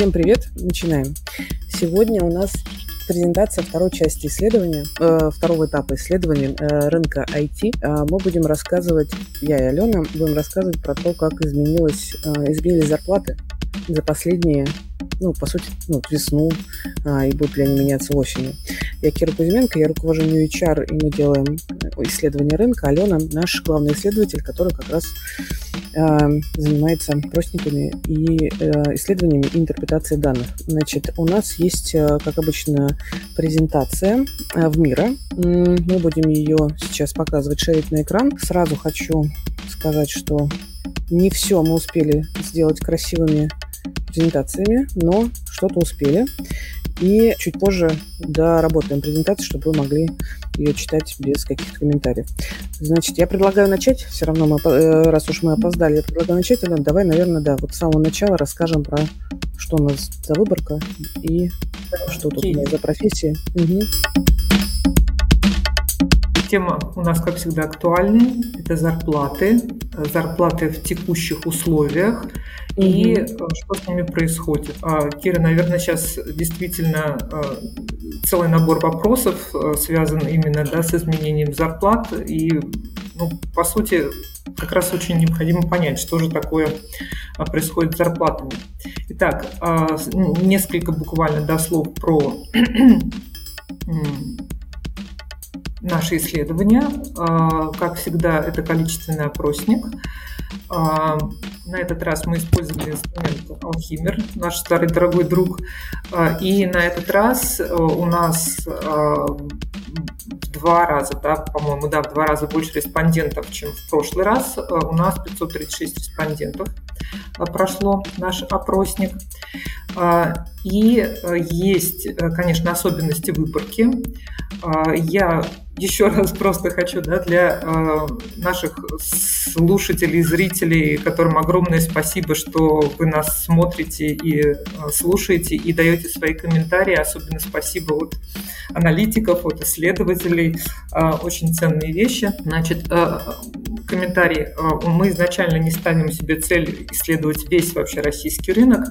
Всем привет, начинаем. Сегодня у нас презентация второй части исследования, э, второго этапа исследования э, рынка IT. Э, мы будем рассказывать, я и Алена, будем рассказывать про то, как изменилось, э, изменились зарплаты за последние, ну, по сути, ну, весну, э, и будут ли они меняться осенью. Я Кира Кузьменко, я руковожу New HR, и мы делаем исследование рынка. Алена наш главный исследователь, который как раз э, занимается опросниками и э, исследованиями и интерпретацией данных. Значит, у нас есть, э, как обычно, презентация э, в мира. Мы будем ее сейчас показывать, шерить на экран. Сразу хочу сказать, что не все мы успели сделать красивыми презентациями, но что-то успели. И чуть позже доработаем презентацию, чтобы вы могли ее читать без каких-то комментариев. Значит, я предлагаю начать. Все равно, мы, э, раз уж мы опоздали, я предлагаю начать. Давай, наверное, да, вот с самого начала расскажем про что у нас за выборка и что тут у нас за профессии. Угу. Тема у нас, как всегда, актуальная. Это зарплаты. Зарплаты в текущих условиях и mm что с ними происходит. А, Кира, наверное, сейчас действительно а, целый набор вопросов связан именно да, с изменением зарплат. И, ну, по сути, как раз очень необходимо понять, что же такое происходит с зарплатами. Итак, несколько буквально до слов про наши исследования. Как всегда, это количественный опросник. А, на этот раз мы использовали инструмент Alchemir, наш старый дорогой друг. А, и на этот раз э, у нас а, в два раза, да, по-моему, да, в два раза больше респондентов, чем в прошлый раз. У нас 536 респондентов прошло наш опросник. И э, есть, э, конечно, особенности выборки. Я еще раз просто хочу да, для э, наших слушателей, зрителей, которым огромное спасибо, что вы нас смотрите и э, слушаете и даете свои комментарии. Особенно спасибо от аналитиков, от исследователей. Э, очень ценные вещи. Значит, э, комментарий. Э, мы изначально не ставим себе цель исследовать весь вообще российский рынок.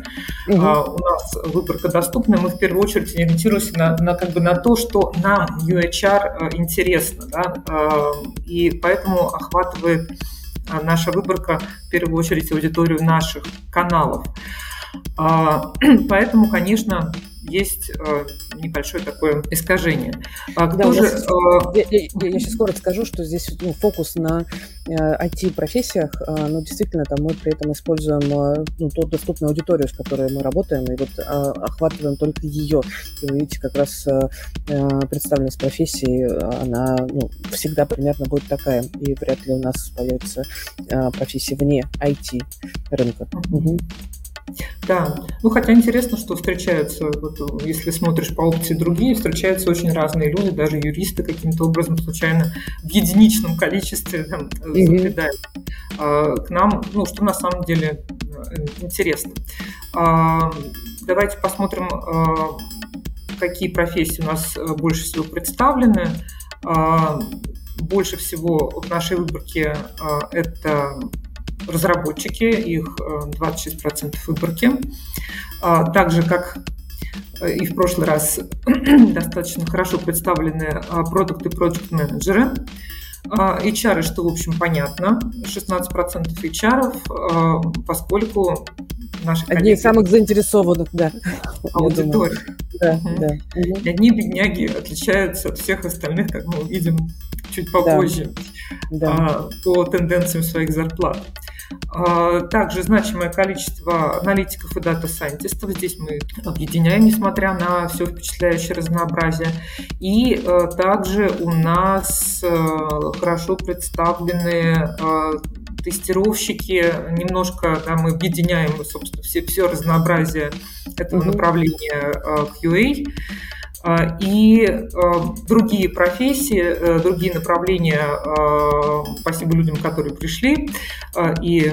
Угу. У нас выборка доступна. Мы в первую очередь ориентируемся на, на, как бы на то, что нам UHR интересно интересно, да, а, и поэтому охватывает а, наша выборка в первую очередь аудиторию наших каналов. А, поэтому, конечно, есть э, небольшое такое искажение. А кто да, же, я, я, я, я сейчас скоро скажу, что здесь ну, фокус на IT-профессиях, э, но действительно там мы при этом используем э, ну, ту доступную аудиторию, с которой мы работаем, и вот охватываем только ее. И вы видите, как раз представленность профессии, она ну, всегда примерно будет такая, и вряд ли у нас появится профессия вне IT-рынка. Угу. Да, ну хотя интересно, что встречаются, вот, если смотришь по опции другие, встречаются очень разные люди, даже юристы каким-то образом случайно в единичном количестве там, mm-hmm. забредают а, к нам, ну что на самом деле э, интересно. А, давайте посмотрим, а, какие профессии у нас э, больше всего представлены. А, больше всего в нашей выборке а, это разработчики, их 26% э, выборки. А, так же, как э, и в прошлый раз достаточно хорошо представлены а, продукты и проект-менеджеры. HR, что, в общем, понятно, 16% HR, поскольку наши Одни из самых заинтересованных, да. Аудитория. Да, угу. да. И одни бедняги отличаются от всех остальных, как мы увидим чуть попозже, да. Да. по тенденциям своих зарплат. А, также значимое количество аналитиков и дата-сайентистов. Здесь мы объединяем, несмотря на все впечатляющее разнообразие. И э, также у нас э, хорошо представлены э, тестировщики, немножко да, мы объединяем, собственно, все, все разнообразие этого mm-hmm. направления QA. А, и а, другие профессии, э, другие направления, а, спасибо людям, которые пришли и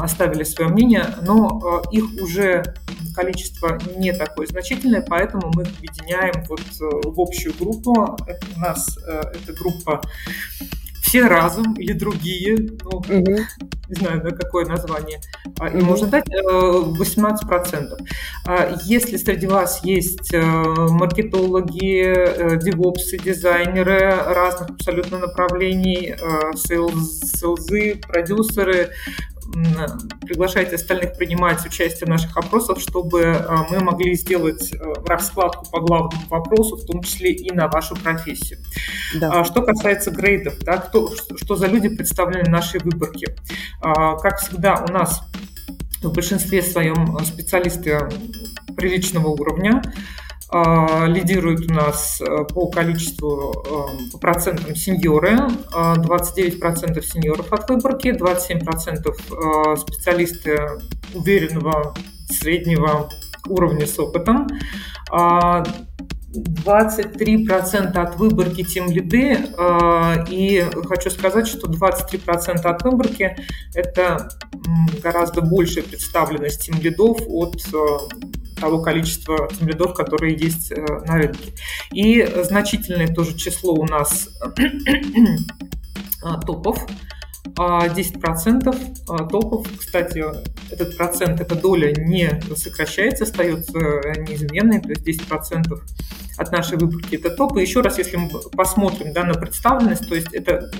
оставили свое мнение, но их уже количество не такое значительное, поэтому мы объединяем вот э, в общую группу. Это у нас э, эта группа все разум или другие, ну, угу. не знаю, да, какое название, и угу. можно дать 18%. А если среди вас есть э, маркетологи, э, девопсы, дизайнеры разных абсолютно направлений, селзы, продюсеры, приглашайте остальных принимать участие в наших опросах, чтобы э, мы могли сделать э, раскладку по главному вопросу, в том числе и на вашу профессию. Да. А что касается грейдов, да, кто, что за люди представлены в нашей выборке. А, как всегда, у нас в большинстве своем специалисты приличного уровня. А, лидируют у нас э, по количеству, э, по процентам сеньоры. 29% а, сеньоров от выборки, 27% э, специалисты уверенного среднего уровня с опытом. 23% от выборки тем лиды, и хочу сказать, что 23% от выборки – это гораздо большая представленность тем лидов от того количества земледов, которые есть э, на рынке. И значительное тоже число у нас топов, 10% а, а, топов, кстати, этот процент, эта доля не сокращается, остается неизменной, то есть 10% от нашей выборки это топы. Еще раз, если мы посмотрим да, на представленность, то есть это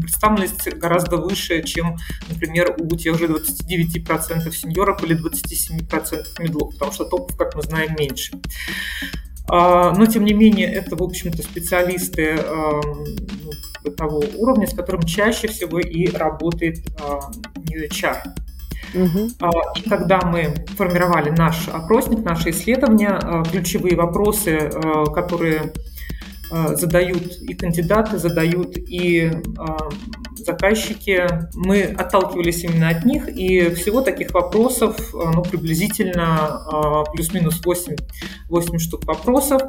представленность гораздо выше, чем, например, у тех же 29% сеньоров или 27% медлов, потому что топов, как мы знаем, меньше. А, но, тем не менее, это, в общем-то, специалисты ну, того уровня, с которым чаще всего и работает New HR. Угу. И когда мы формировали наш опросник, наше исследование, а, ключевые вопросы, а, которые задают и кандидаты, задают и заказчики. Мы отталкивались именно от них, и всего таких вопросов, ну, приблизительно плюс-минус 8, 8 штук вопросов.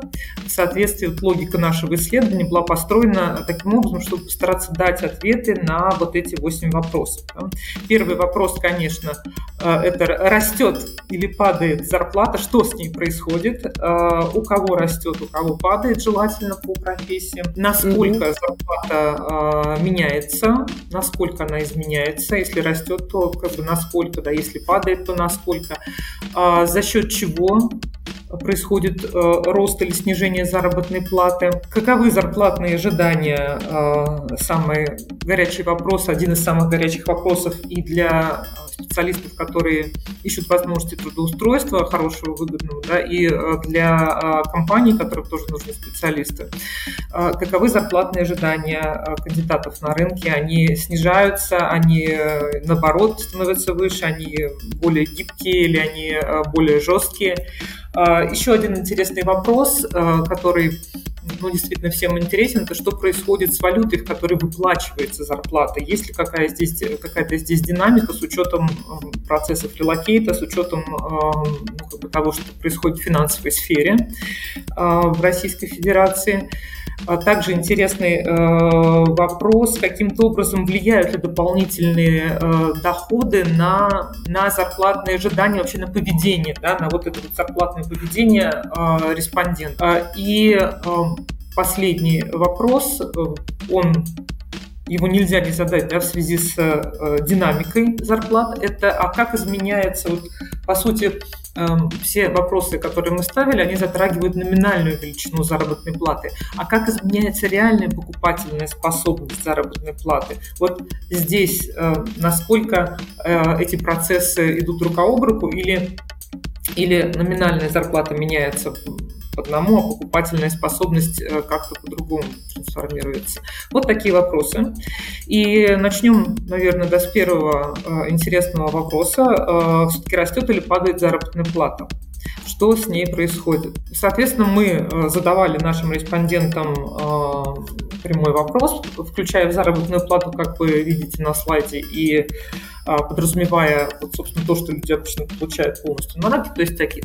В соответствии вот логика нашего исследования была построена таким образом, чтобы постараться дать ответы на вот эти 8 вопросов. Первый вопрос, конечно, это растет или падает зарплата, что с ней происходит, у кого растет, у кого падает, желательно по профессии, насколько mm-hmm. зарплата меняется, насколько она изменяется, если растет, то как бы насколько, да, если падает, то насколько, а, за счет чего происходит э, рост или снижение заработной платы, каковы зарплатные ожидания, э, самый горячий вопрос, один из самых горячих вопросов и для специалистов, которые ищут возможности трудоустройства хорошего, выгодного, да, и э, для компаний, которым тоже нужны специалисты. Каковы зарплатные ожидания кандидатов на рынке? Они снижаются, они наоборот становятся выше, они более гибкие или они более жесткие? А, еще один интересный вопрос, а, который ну, действительно всем интересен, это что происходит с валютой, в которой выплачивается зарплата. Есть ли какая здесь, какая-то здесь динамика с учетом процессов релокейта, с учетом ну, как бы того, что происходит в финансовой сфере а, в Российской Федерации. А также интересный э, вопрос, каким-то образом влияют ли дополнительные э, доходы на, на зарплатные ожидания, вообще на поведение, да, на вот это вот зарплатное поведение э, респондента. И последний вопрос, он его нельзя не задать да, в связи с э, динамикой зарплат. Это а как изменяется, вот, по сути, э, все вопросы, которые мы ставили, они затрагивают номинальную величину заработной платы. А как изменяется реальная покупательная способность заработной платы? Вот здесь э, насколько э, эти процессы идут рука об руку или или номинальная зарплата меняется одному, а покупательная способность э, как-то по-другому трансформируется. Вот такие вопросы. И начнем, наверное, да, с первого э, интересного вопроса. Э, Все-таки растет или падает заработная плата? Что с ней происходит? Соответственно, мы задавали нашим респондентам прямой вопрос, включая в заработную плату, как вы видите на слайде, и подразумевая, вот, собственно, то, что люди обычно получают полностью на рынке, то есть такие,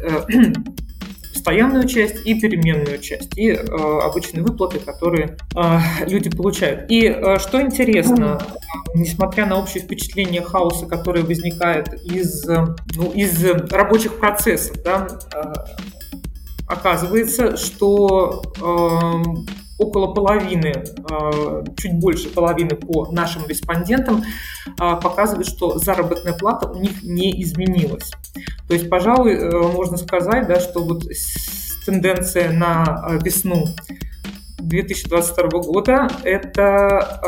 постоянную часть и переменную часть, и э, обычные выплаты, которые э, люди получают. И э, что интересно, несмотря на общее впечатление хаоса, которое возникает из, ну, из рабочих процессов, да, э, оказывается, что э, около половины, э, чуть больше половины по нашим респондентам э, показывает, что заработная плата у них не изменилась. То есть, пожалуй, э, можно сказать, да, что вот тенденция на весну 2022 года это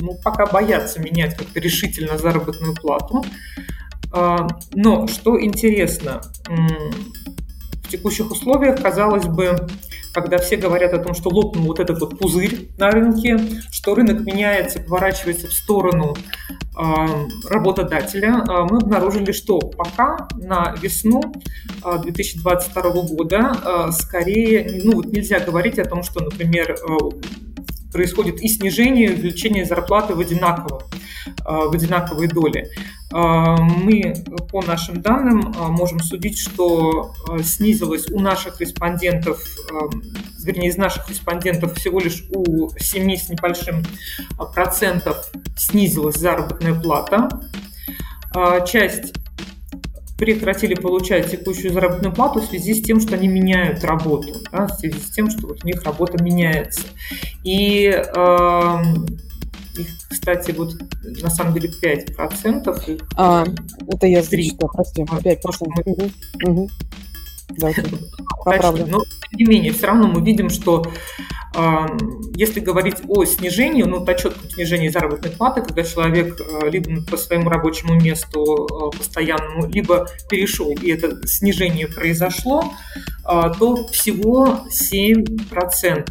ну, пока боятся менять как-то решительно заработную плату. Но что интересно, в текущих условиях, казалось бы, когда все говорят о том, что лопнул вот этот вот пузырь на рынке, что рынок меняется, поворачивается в сторону э, работодателя, э, мы обнаружили, что пока на весну э, 2022 года э, скорее, ну вот нельзя говорить о том, что, например, э, происходит и снижение, и увеличение зарплаты в одинаковом, в одинаковой доле. А, мы по нашим данным а, можем судить, что снизилась у наших респондентов, вернее, из наших респондентов всего лишь у 7 с небольшим процентов снизилась заработная плата. Часть прекратили получать текущую заработную плату в связи с тем, что они меняют работу, да, в связи с тем, что вот у них работа меняется. И их, кстати, вот на самом деле 5%. Их, а, это я 3. Что, прости, 5%. Угу. Угу. Давайте поправлю. Но, тем не менее, все равно мы видим, что э, если говорить о снижении, ну, о четком снижении заработной платы, когда человек э, либо по своему рабочему месту э, постоянному, либо перешел, и это снижение произошло, то всего 7%.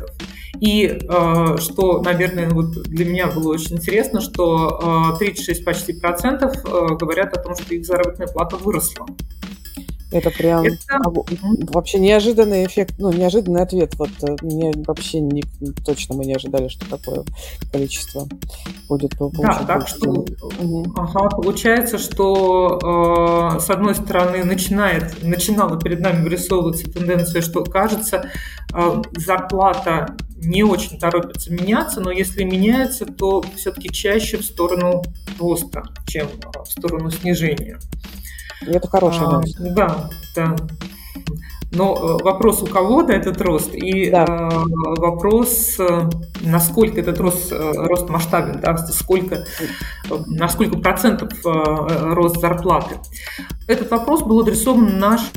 И что, наверное, вот для меня было очень интересно, что э, 36 почти процентов говорят о том, что их заработная плата выросла. Это прям это... вообще неожиданный эффект, ну, неожиданный ответ. Вот э, мне вообще не, точно мы не ожидали, что такое количество будет получать. Да, так что угу. ага, получается, что э, с одной стороны начинает, начинала перед нами вырисовываться тенденция, что кажется, э, зарплата не очень торопится меняться, но если меняется, то все-таки чаще в сторону роста, чем в сторону снижения. Это хорошая новость. А, да, да. Но э, вопрос у кого-то этот рост и да. э, вопрос, э, насколько этот рост, э, рост масштабен, да, сколько, на сколько процентов э, рост зарплаты. Этот вопрос был адресован нашим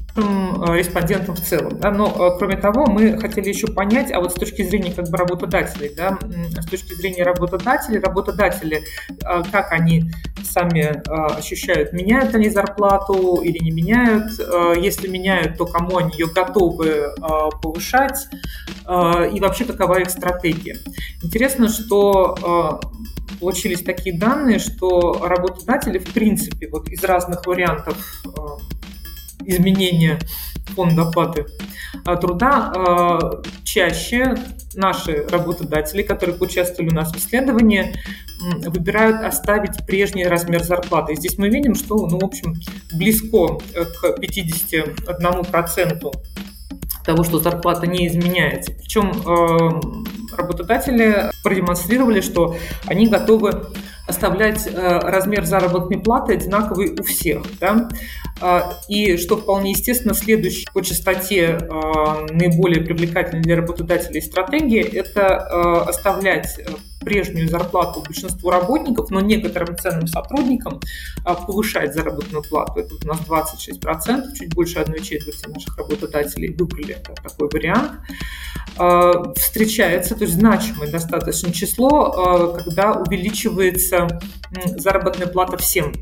респондентам в целом. Да, но, кроме того, мы хотели еще понять, а вот с точки зрения как бы работодателей, да, с точки зрения работодателей, работодатели, как они сами ощущают, меняют они зарплату или не меняют, если меняют, то кому они ее готовы повышать, и вообще какова их стратегия. Интересно, что получились такие данные, что работодатели, в принципе, вот из разных вариантов э, изменения фонда оплаты э, труда э, чаще наши работодатели, которые участвовали у нас в исследовании, выбирают оставить прежний размер зарплаты. И здесь мы видим, что, ну, в общем, близко к 51% того, что зарплата не изменяется. Причем работодатели продемонстрировали, что они готовы оставлять э, размер заработной платы одинаковый у всех. Да? Э, и что вполне естественно, следующей по частоте э, наиболее привлекательной для работодателей стратегии – это э, оставлять прежнюю зарплату большинству работников, но некоторым ценным сотрудникам а, повышать заработную плату. Это у нас 26%, чуть больше одной четверти наших работодателей выбрали такой вариант. А, встречается, то есть значимое достаточно число, а, когда увеличивается заработная плата всем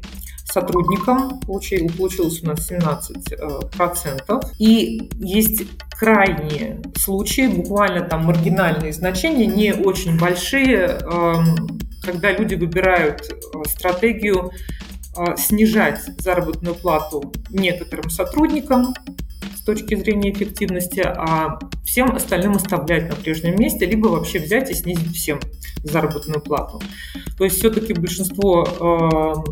сотрудникам, получил, получилось у нас 17%. Э, И есть крайние случаи, буквально там маргинальные значения, не очень большие, эм, когда люди выбирают э, стратегию э, снижать заработную плату некоторым сотрудникам, точки зрения эффективности, а всем остальным оставлять на прежнем месте, либо вообще взять и снизить всем заработную плату. То есть все-таки большинство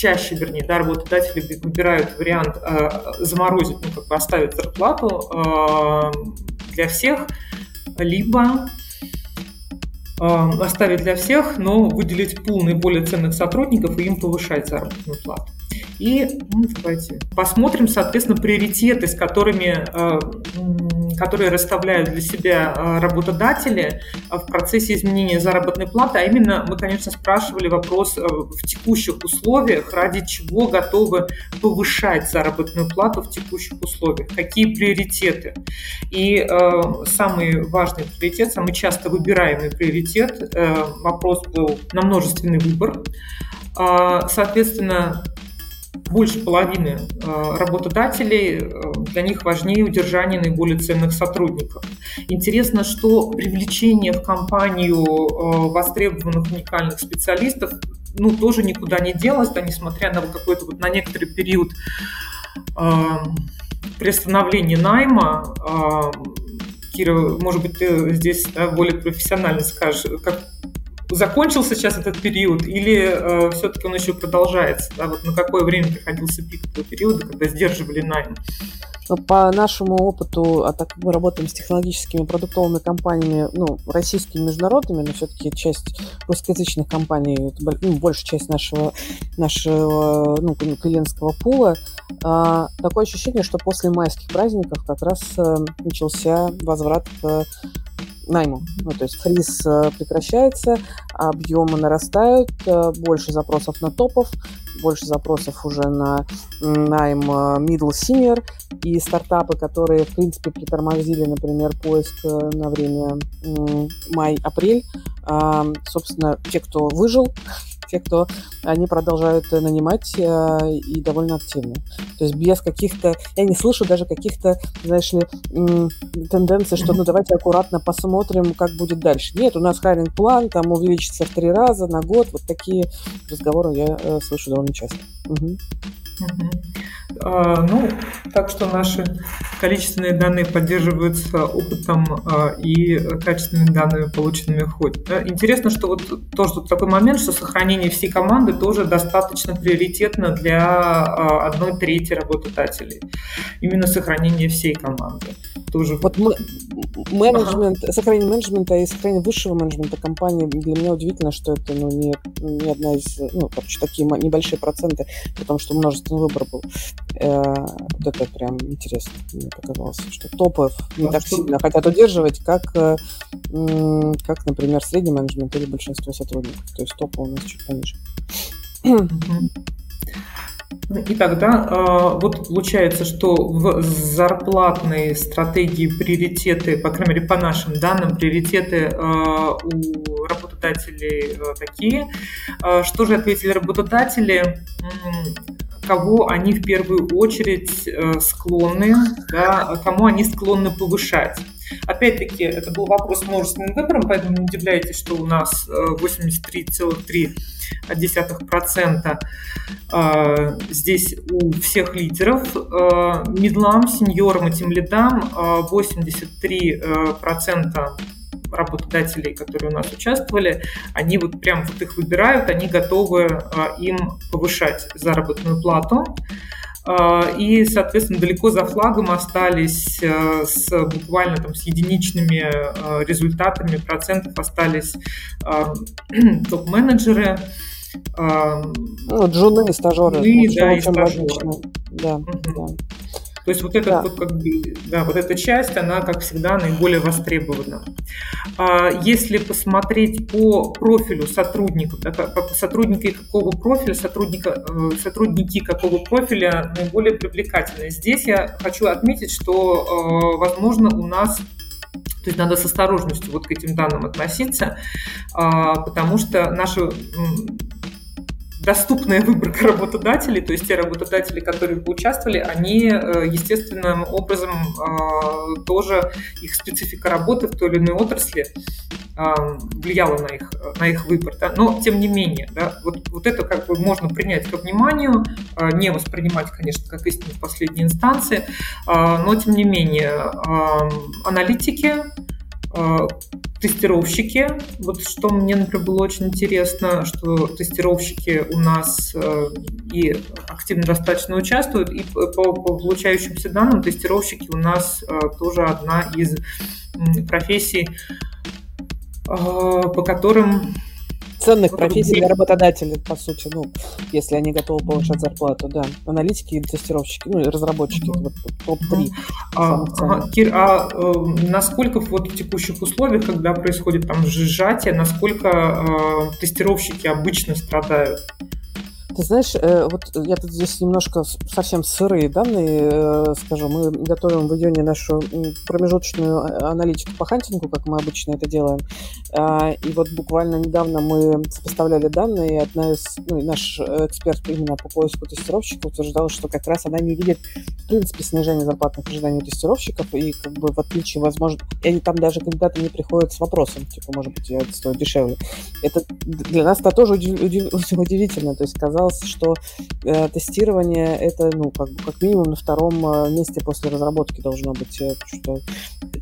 чаще, вернее, да, работодатели выбирают вариант э, заморозить, ну, как бы оставить зарплату э, для всех, либо э, оставить для всех, но выделить пул наиболее ценных сотрудников и им повышать заработную плату. И ну, давайте посмотрим, соответственно, приоритеты, с которыми, э, которые расставляют для себя э, работодатели э, в процессе изменения заработной платы. А именно мы, конечно, спрашивали вопрос в текущих условиях, ради чего готовы повышать заработную плату в текущих условиях, какие приоритеты. И самый важный приоритет, самый часто выбираемый приоритет, вопрос был на множественный выбор. Соответственно, больше половины э, работодателей, э, для них важнее удержание наиболее ценных сотрудников. Интересно, что привлечение в компанию э, востребованных уникальных специалистов ну, тоже никуда не делось, да, несмотря на какой-то вот на некоторый период приостановления найма, Кира, может быть, ты здесь да, более профессионально скажешь, как, закончился сейчас этот период или э, все-таки он еще продолжается? Да? Вот на какое время приходился пик этого периода, когда сдерживали найм? Ну, по нашему опыту, а так мы работаем с технологическими продуктовыми компаниями, ну, российскими, международными, но все-таки часть русскоязычных компаний, ну, большая часть нашего, нашего ну, клиентского пула, а, такое ощущение, что после майских праздников как раз а, начался возврат к найму. Ну, то есть фриз э, прекращается, объемы нарастают, э, больше запросов на топов, больше запросов уже на найм э, middle senior и стартапы, которые, в принципе, притормозили, например, поиск на время май-апрель. А, собственно, те, кто выжил, те, кто они продолжают нанимать э, и довольно активно. То есть без каких-то, я не слышу даже каких-то, знаешь ли, тенденций, что ну давайте аккуратно посмотрим, как будет дальше. Нет, у нас харинг план, там увеличится в три раза на год. Вот такие разговоры я э, слышу довольно часто. Угу. А, ну, так что наши количественные данные поддерживаются опытом а, и качественными данными, полученными в ходе. Интересно, что вот тоже тут такой момент, что сохранение всей команды тоже достаточно приоритетно для а, одной трети работодателей. Именно сохранение всей команды. Тоже вот мы, менеджмент, ага. сохранение менеджмента и сохранение высшего менеджмента компании для меня удивительно, что это ну, не, не одна из, ну, короче, такие небольшие проценты, потому что множественный выбор был. Э, вот это прям интересно мне показалось, что топов не а так что... сильно хотят удерживать, как, э, как, например, средний менеджмент или большинство сотрудников. То есть топы у нас чуть пониже. И тогда э, вот получается, что в зарплатной стратегии приоритеты, по крайней мере, по нашим данным, приоритеты э, у работодателей э, такие. Что же ответили работодатели? Кого они в первую очередь склонны, да, кому они склонны повышать. Опять-таки, это был вопрос множественным выбором, поэтому не удивляйтесь, что у нас 83,3% э, здесь у всех лидеров. Э, медлам, сеньорам и тем лидам 83% работодателей, которые у нас участвовали, они вот прям вот их выбирают, они готовы им повышать заработную плату. А, и, соответственно, далеко за флагом остались э, с буквально там с единичными результатами процентов остались а, топ-менеджеры. А, ну, джуны, стажеры. Джуны, да, и стажеры. Да, угу. да. То есть вот, этот, да. вот, как бы, да, вот эта часть, она, как всегда, наиболее востребована. А если посмотреть по профилю сотрудников, да, сотрудники какого профиля, сотрудника, э, сотрудники какого профиля наиболее привлекательны. Здесь я хочу отметить, что, э, возможно, у нас то есть надо с осторожностью вот к этим данным относиться, а, потому что наши доступная выборка работодателей, то есть те работодатели, которые поучаствовали, они э, естественным образом э, тоже их специфика работы в той или иной отрасли влияло на их, на их выбор. Да? Но, тем не менее, да, вот, вот это как бы можно принять ко вниманию, не воспринимать, конечно, как истину в последней инстанции, но, тем не менее, аналитики тестировщики. Вот что мне, например, было очень интересно, что тестировщики у нас э, и активно достаточно участвуют, и по, по получающимся данным тестировщики у нас э, тоже одна из профессий, э, по которым ценных профессий для работодателей, по сути, ну, если они готовы повышать зарплату, да. Аналитики и тестировщики, ну, и разработчики, вот топ-3. А, а, Кир, а э, насколько вот в текущих условиях, когда происходит там сжатие, насколько э, тестировщики обычно страдают? Ты знаешь, э, вот я тут здесь немножко совсем сырые данные э, скажу. Мы готовим в июне нашу промежуточную а, аналитику по хантингу, как мы обычно это делаем. А, и вот буквально недавно мы сопоставляли данные, и одна из, ну, наш эксперт именно по поиску тестировщиков утверждала, что как раз она не видит, в принципе, снижения зарплатных ожиданий тестировщиков, и как бы в отличие, возможно, они там даже кандидаты не приходят с вопросом, типа, может быть, я стою дешевле. Это для нас это тоже удив, удивительно, то есть казалось, казалось, что э, тестирование это, ну, как, как минимум на втором э, месте после разработки должно быть, э, что,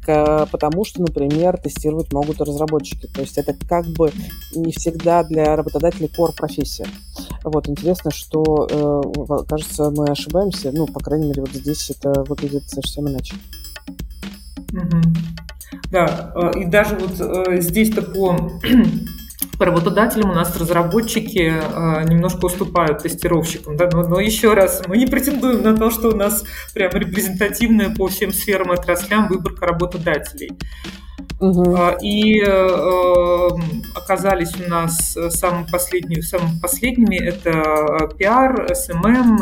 к, потому что, например, тестировать могут разработчики. То есть это как бы не всегда для работодателей core профессия. Вот, интересно, что, э, кажется, мы ошибаемся, ну, по крайней мере, вот здесь это выглядит совсем иначе. Да, э, и даже вот здесь-то по работодателям у нас разработчики э, немножко уступают тестировщикам, да, но, но еще раз, мы не претендуем на то, что у нас прям репрезентативная по всем сферам и отраслям выборка работодателей. Угу. И э, оказались у нас самыми последними, самыми последними это пиар, SMM,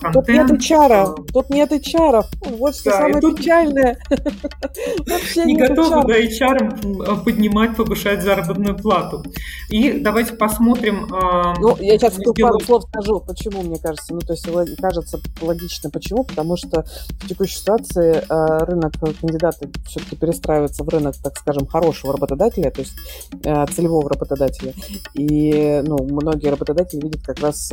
контент. Тут нет HR, тут нет HR, вот что да, самое печальное. Не готовы да, HR поднимать, повышать заработную плату. И давайте посмотрим. Ну, я сейчас пару слов скажу, почему, мне кажется. Ну, то есть, кажется логично, почему, потому что в текущей ситуации рынок кандидаты все-таки перестраивается в рынок, так скажем, хорошего работодателя, то есть э, целевого работодателя. И ну, многие работодатели видят как раз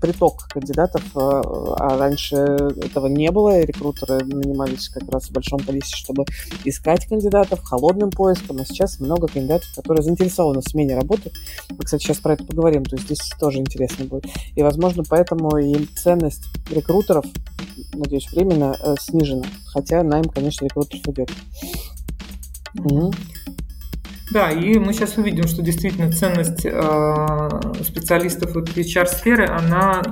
приток кандидатов, э, а раньше этого не было, и рекрутеры нанимались как раз в большом количестве, чтобы искать кандидатов холодным поиском, а сейчас много кандидатов, которые заинтересованы в смене работы. Мы, кстати, сейчас про это поговорим, то есть здесь тоже интересно будет. И, возможно, поэтому и ценность рекрутеров, надеюсь, временно э, снижена, хотя найм, конечно, рекрутеров идет. Да, и мы сейчас увидим, что действительно ценность э, специалистов вот HR-сферы, она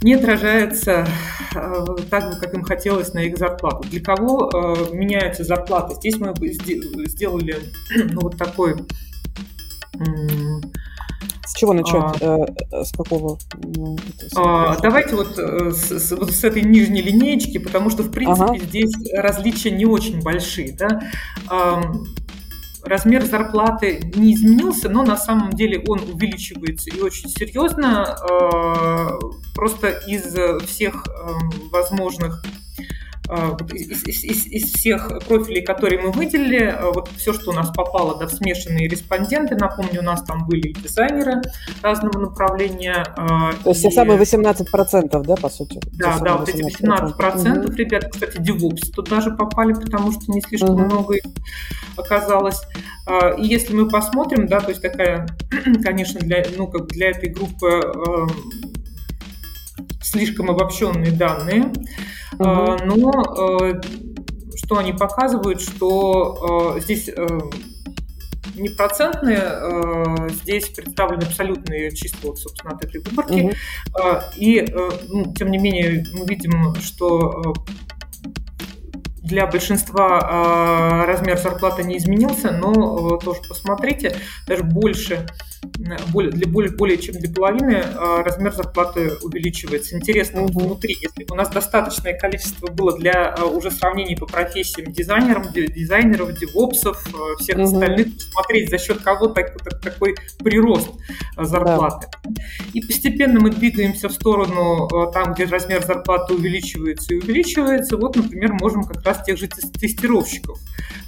не отражается э, так как им хотелось на их зарплату. Для кого э, меняются зарплаты? Здесь мы сделали ну, вот такой с чего начать? А, э, с какого? Ну, а, давайте вот э, с, с, вот с этой нижней линеечки, потому что, в принципе, ага. здесь различия не очень большие. Да? А, размер зарплаты не изменился, но на самом деле он увеличивается и очень серьезно, а, просто из всех возможных а, из, из, из всех профилей, которые мы выделили, а, вот все, что у нас попало да, в смешанные респонденты, напомню, у нас там были дизайнеры разного направления. А, То есть и... все самые 18%, да, по сути? Да, да, вот эти 18%, процентов, угу. ребят, кстати, DevOps тут даже попали, потому что не слишком угу. много их оказалось. И если мы посмотрим, да, то есть такая, конечно, для, ну, как для этой группы слишком обобщенные данные. Угу. Но э, что они показывают, что э, здесь э, не процентные, здесь представлены абсолютные числа, вот, собственно, от этой выборки. Угу. И, ну, тем не менее, мы видим, что для большинства размер зарплаты не изменился, но тоже посмотрите, даже больше более, для более, более чем для половины а, размер зарплаты увеличивается. Интересно, угу. внутри, если у нас достаточное количество было для а, уже сравнений по профессиям дизайнеров, дизайнеров, девопсов, а, всех угу. остальных, смотреть за счет кого так, такой прирост зарплаты. Да. И постепенно мы двигаемся в сторону там, где размер зарплаты увеличивается и увеличивается. Вот, например, можем как раз тех же тестировщиков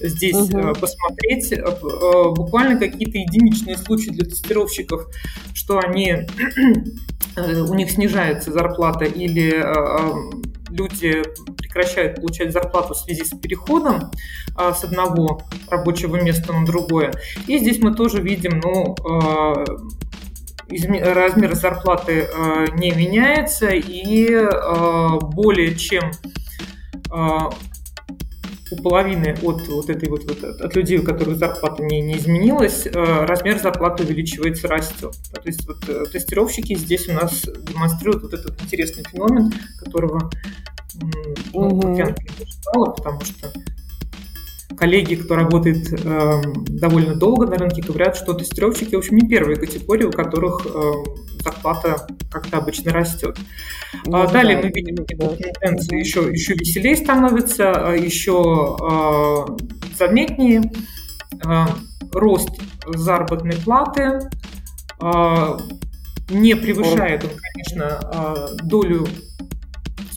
здесь угу. посмотреть. Буквально какие-то единичные случаи для тестировщиков, что они, э, у них снижается зарплата или э, э, люди прекращают получать зарплату в связи с переходом с одного рабочего места на другое. И здесь мы тоже видим, ну, размер зарплаты не меняется и более чем у половины от вот этой вот, вот от людей, у которых зарплата не, не изменилась, э, размер зарплаты увеличивается, растет. То есть вот э, тестировщики здесь у нас демонстрируют вот этот интересный феномен, которого ну, угу. я не читала, потому что коллеги, кто работает э, довольно долго на рынке, говорят, что тестировщики, в общем, не первые категории, у которых э, зарплата как-то обычно растет. Ну, а, далее мы видим, что тенденции еще, еще веселее становятся, а, еще э, заметнее. Э, рост заработной платы э, не превышает он, конечно, долю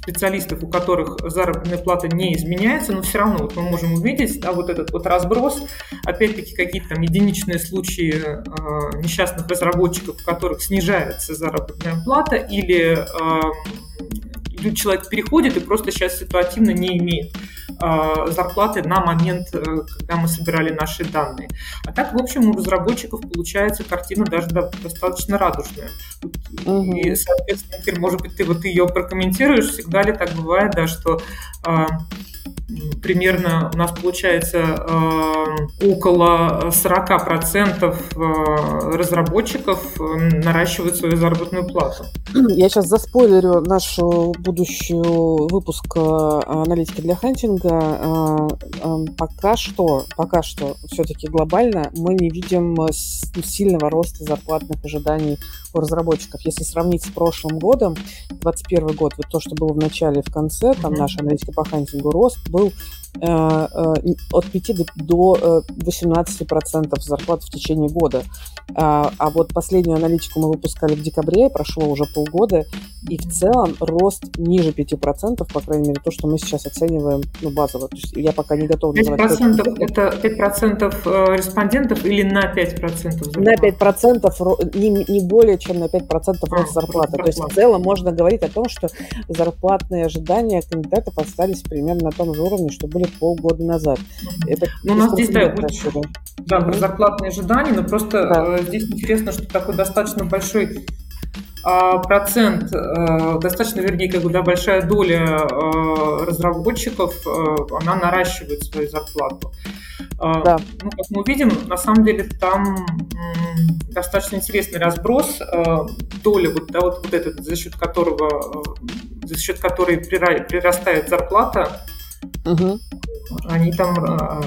специалистов, у которых заработная плата не изменяется, но все равно вот мы можем увидеть да, вот этот вот разброс, опять-таки какие-то там единичные случаи э, несчастных разработчиков, у которых снижается заработная плата или э, человек переходит и просто сейчас ситуативно не имеет зарплаты на момент, э, когда мы собирали наши данные. А так, в общем, у разработчиков получается картина даже достаточно радужная. Угу. И, соответственно, теперь, может быть, ты вот ее прокомментируешь, всегда ли так бывает, да, что э, примерно у нас получается э, около 40% э, разработчиков э, наращивают свою заработную плату. Я сейчас заспойлерю наш будущий выпуск аналитики для хантинга. Пока что, пока что все-таки глобально мы не видим сильного роста зарплатных ожиданий разработчиков. Если сравнить с прошлым годом, 2021 год, вот то, что было в начале и в конце, там mm-hmm. наша аналитика по хантингу рост был от 5 до 18% э, зарплат в течение года. А, а вот последнюю аналитику мы выпускали в декабре, прошло уже полгода, и в целом рост ниже 5%, по крайней мере, то, что мы сейчас оцениваем ну, базово. То есть я пока не готова 5% называть... это 5% респондентов или на 5%? Зарплат? На 5%, не, не более чем на 5% а, рост зарплаты. То есть в целом можно говорить о том, что зарплатные ожидания кандидатов остались примерно на том же уровне, что были полгода назад. Это ну, у нас здесь да, да, mm-hmm. зарплатные ожидания, но просто да. Э, здесь интересно, что такой достаточно большой а, процент, э, достаточно, вернее, как бы, да, большая доля э, разработчиков, она наращивает свою зарплату. А, да. Ну, как мы видим, на самом деле там достаточно интересный разброс доли, вот, да, вот, вот этот, за счет которого, за счет которой прирастает зарплата, угу. они там,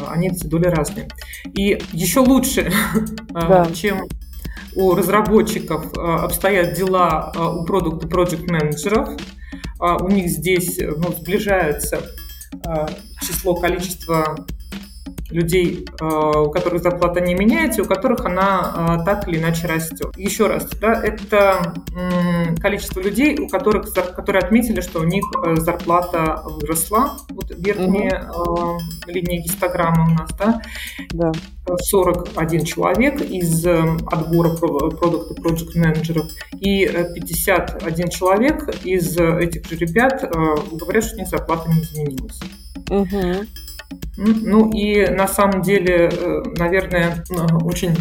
они эти доли разные. И еще лучше, да. чем у разработчиков обстоят дела у продукта project менеджеров у них здесь ну, сближается число, количество людей, э, у которых зарплата не меняется, у которых она э, так или иначе растет. Еще раз, да, это количество людей, у которых, которые отметили, что у них э, зарплата выросла, вот верхняя угу. линия гистограммы у нас, да, да. 41 человек из отбора продукта Project менеджеров и 51 человек из этих же ребят говорят, что у них зарплата не изменилась. Угу. Ну и на самом деле, э, наверное, очень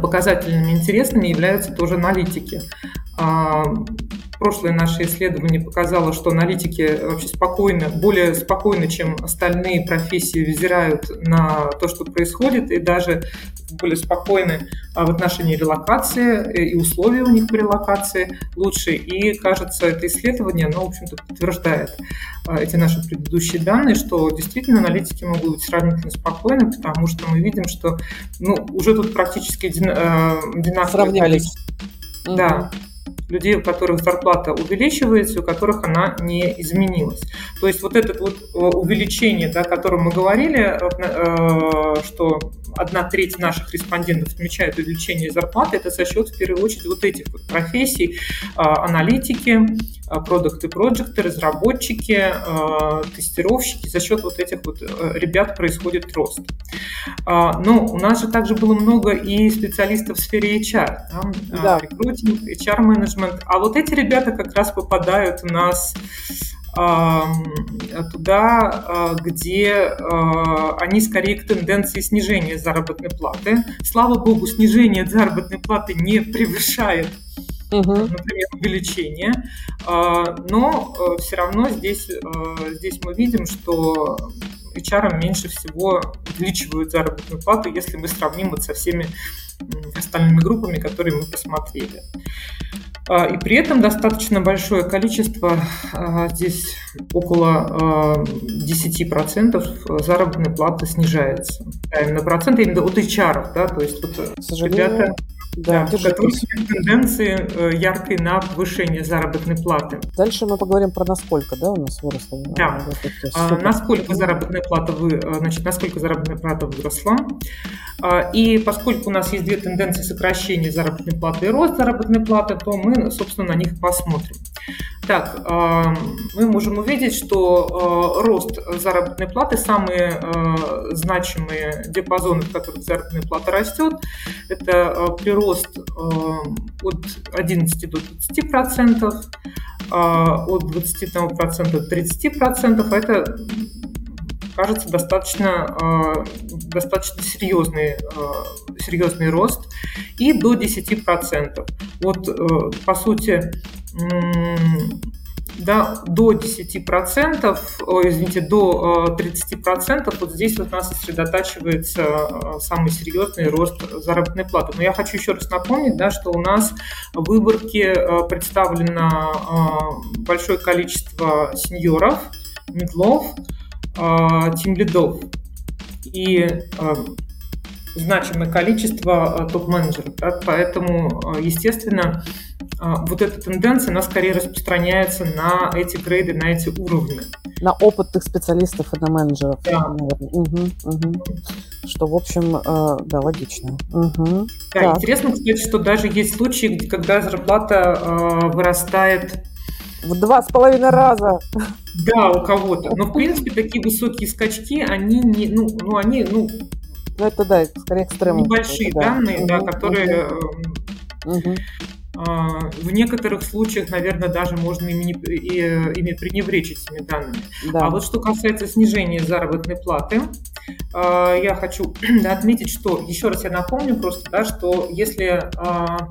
показательными, интересными являются тоже аналитики. Прошлое наше исследование показало, что аналитики вообще спокойно, более спокойно, чем остальные профессии, взирают на то, что происходит, и даже более спокойны а, в отношении релокации, э, и условия у них при релокации лучше. И, кажется, это исследование, оно, в общем-то, подтверждает а, эти наши предыдущие данные, что действительно аналитики могут быть сравнительно спокойны, потому что мы видим, что ну, уже тут практически одинаковые... Сравнялись. Да, людей, у которых зарплата увеличивается, у которых она не изменилась. То есть вот это вот э, увеличение, да, о котором мы говорили, э, что одна треть наших респондентов отмечает увеличение зарплаты, это за счет, в первую очередь, вот этих вот профессий, аналитики, а, продукты проекты разработчики, а, тестировщики, за счет вот этих вот э, ребят происходит рост. Но у нас же также было много и специалистов в сфере HR, да? Да. рекрутинг, HR-менеджмент, а вот эти ребята как раз попадают у нас туда, а, где а, они скорее к тенденции снижения заработной платы. Слава богу, снижение заработной платы не превышает угу. например, увеличение. А, но э, все равно здесь, э, здесь мы видим, что HR меньше всего увеличивают заработную плату, если мы сравним вот со всеми остальными группами, которые мы посмотрели. А, и при этом достаточно большое количество, а, здесь около 10% а, заработной платы снижается. Именно процент именно от HR, да, то есть вот ребята да, да, которых тенденции э, яркой на повышение заработной платы. Дальше мы поговорим про насколько, да, у нас выросла. Да, а, насколько заработная плата вы, э, значит, насколько заработная плата выросла. А, и поскольку у нас есть две тенденции сокращения заработной платы и рост заработной платы, то мы, собственно, на них посмотрим. Так, а, мы можем увидеть, что рост заработной платы, самые значимые диапазоны, в которых заработная плата растет, это прирост рост э, от 11 до 20 процентов, а от 21 процента до 30 процентов. Это кажется достаточно, э, достаточно серьезный, э, серьезный рост и до 10 процентов. Вот, по сути, да, до 10%, о, извините, до 30%, э, вот здесь вот у нас сосредотачивается э, самый серьезный рост заработной платы. Но я хочу еще раз напомнить, да, что у нас в выборке э, представлено большое количество сеньоров, медлов, тимлидов. И значимое количество топ-менеджеров. Да, поэтому, естественно, а, вот эта тенденция, она скорее распространяется на эти грейды, на эти уровни. На опытных специалистов и на менеджеров. Да. Угу, угу. Что, в общем, э, да, логично. Угу. Да, так. интересно, кстати, что даже есть случаи, когда зарплата э, вырастает в два с половиной раза. Да, у кого-то. Но, в принципе, такие высокие скачки, они не, ну, ну они, ну, ну, это да, скорее экстремум. Небольшие данные, да, да которые угу. В некоторых случаях, наверное, даже можно ими, ими пренебречь этими данными. Да. А вот что касается снижения заработной платы, а, я хочу отметить, что, еще раз я напомню просто, да, что если а,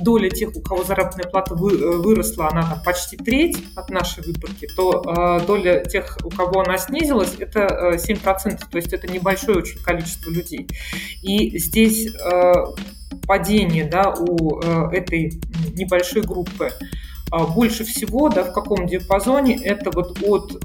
доля тех, у кого заработная плата выросла, она там почти треть от нашей выборки, то доля тех, у кого она снизилась, это 7%, то есть это небольшое очень количество людей. И здесь падение да, у э, этой небольшой группы больше всего, да, в каком диапазоне, это вот от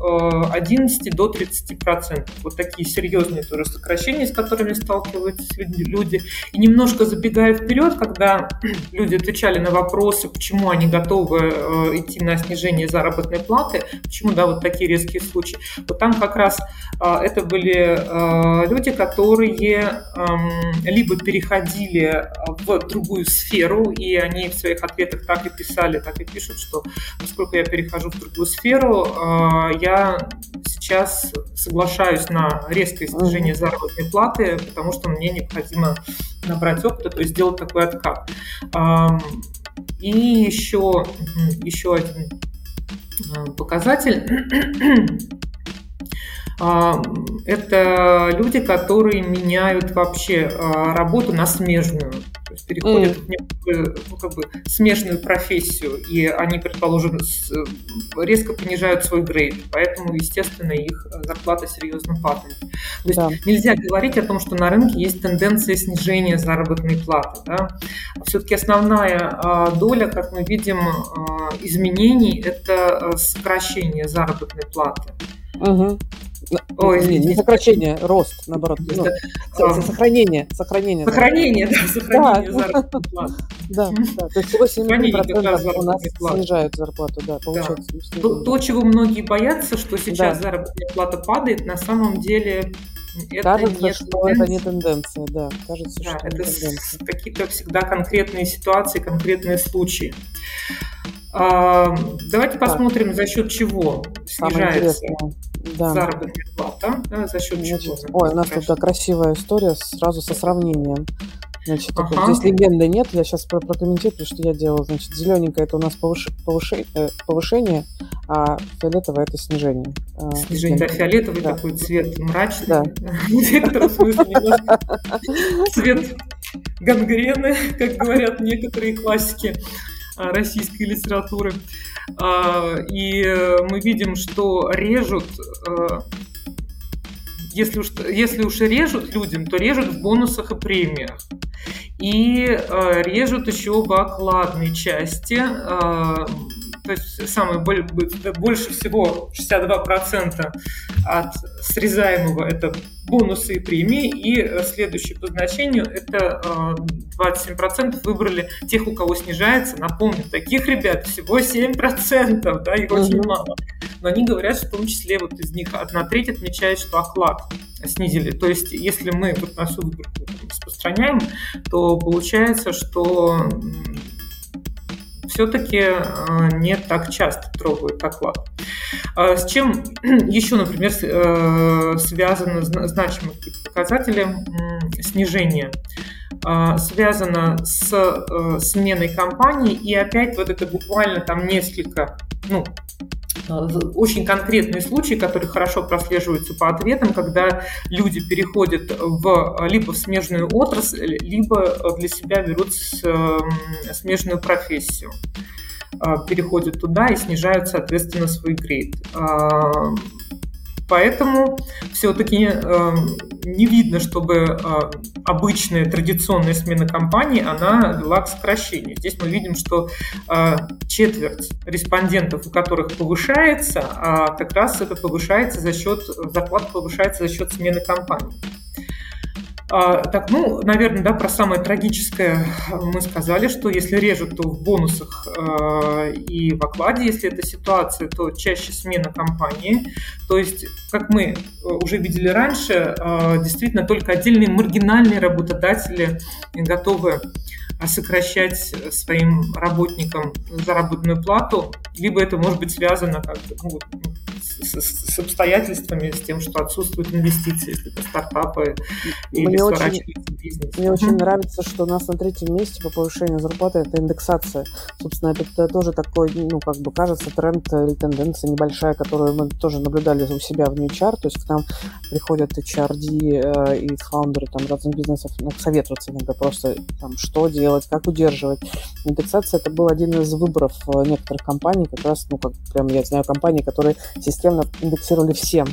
11 э, до 30 процентов. Вот такие серьезные тоже сокращения, с которыми сталкиваются люди. И немножко забегая вперед, когда люди отвечали на вопросы, почему они готовы э, идти на снижение заработной платы, почему, да, вот такие резкие случаи, вот там как раз э, это были люди, которые эм, либо переходили в другую сферу, и они в своих ответах так и писали, так и пишут, что поскольку я перехожу в другую сферу, а, я сейчас соглашаюсь на резкое снижение заработной платы, потому что мне необходимо набрать опыта, то есть сделать такой откат. И еще, еще один а, показатель. Это люди, которые меняют вообще работу на смежную переходят mm. в некую ну, как бы смежную профессию, и они, предположим, резко понижают свой грейд, поэтому, естественно, их зарплата серьезно падает. То да. есть нельзя говорить о том, что на рынке есть тенденция снижения заработной платы. Да? Все-таки основная а, доля, как мы видим, а, изменений – это сокращение заработной платы. Угу. Ой, не, не сокращение, рост, наоборот. Ну, а, сохранение, сохранение. Сохранение, да, сохранение да. заработной платы. Да, да, то есть всего 7% у нас снижают зарплату, да, получается. Да. То, то, чего многие боятся, что сейчас да. заработная плата падает, на самом деле это Кажется, не что тенденция. это не тенденция, да. Кажется, да, что это какие-то всегда конкретные ситуации, конкретные случаи. А, давайте так. посмотрим, за счет чего снижается да. заработная плата, да, за счет Значит, чего. Ой, у нас тут красивая история сразу со сравнением. Значит, ага. здесь легенды нет, я сейчас прокомментирую, потому что я делала. Значит, зелененькое это у нас повыш... повыш... Э, повышение, а фиолетовое это снижение. А, снижение, да, фиолетовый да. такой цвет мрачный. Да. Цвет гангрены, как говорят некоторые классики. А, российской литературы. А, и э, мы видим, что режут э, если уж, если уж режут людям, то режут в бонусах и премиях. И э, режут еще в окладной части. То есть самое больше всего 62% от срезаемого это бонусы и премии, и э, следующее по значению это 27% э, выбрали тех, у кого снижается. Напомню, таких ребят всего 7%, да, их очень мало. Но они говорят, что в том числе вот из них одна треть отмечает, что оклад снизили. То есть, если мы вот нашу выборку распространяем, то получается, что все-таки э, не так часто трогают оклад. А с чем еще, например, э, связаны значимые показатели снижения? А, связано с э, сменой компании, и опять вот это буквально там несколько, ну, очень конкретные случаи, которые хорошо прослеживаются по ответам, когда люди переходят в, либо в смежную отрасль, либо для себя берут смежную профессию переходят туда и снижают, соответственно, свой грейд. Поэтому все-таки э, не видно, чтобы э, обычная традиционная смена компании, она вела к сокращению. Здесь мы видим, что э, четверть респондентов, у которых повышается, а как раз это повышается за счет, зарплата повышается за счет смены компании. А, так, ну, наверное, да, про самое трагическое мы сказали, что если режут, то в бонусах э, и в окладе, если это ситуация, то чаще смена компании. То есть, как мы уже видели раньше, э, действительно только отдельные маргинальные работодатели готовы сокращать своим работникам заработную плату, либо это может быть связано как ну, с, с обстоятельствами, с тем, что отсутствуют инвестиции, если это стартапы или мне очень, бизнес. Мне очень нравится, что у нас на третьем месте по повышению зарплаты это индексация. Собственно, это тоже такой, ну, как бы кажется, тренд или тенденция небольшая, которую мы тоже наблюдали у себя в HR, то есть к нам приходят HRD э, и фаундеры там разных бизнесов ну, советоваться иногда просто там, что делать, как удерживать. Индексация это был один из выборов э, некоторых компаний, как раз, ну, как прям я знаю компании, которые системно индексировали всем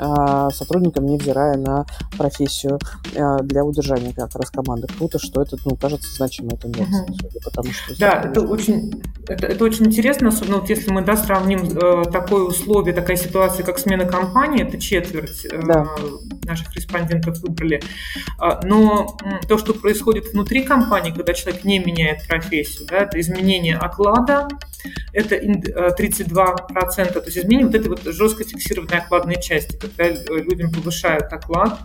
а, сотрудникам, невзирая на профессию а, для удержания как раз команды. Круто, что это, ну, кажется, значимой тенденцией. Угу. Потому что да, это очень, это, это очень интересно, особенно вот если мы да, сравним э, такое условие, такая ситуация, как смена компании, это четверть э, да. наших респондентов выбрали. А, но то, что происходит внутри компании, когда человек не меняет профессию, да, это изменение оклада, это 32%, э, то есть изменение вот этой вот жестко фиксированной окладной части, когда людям повышают оклад.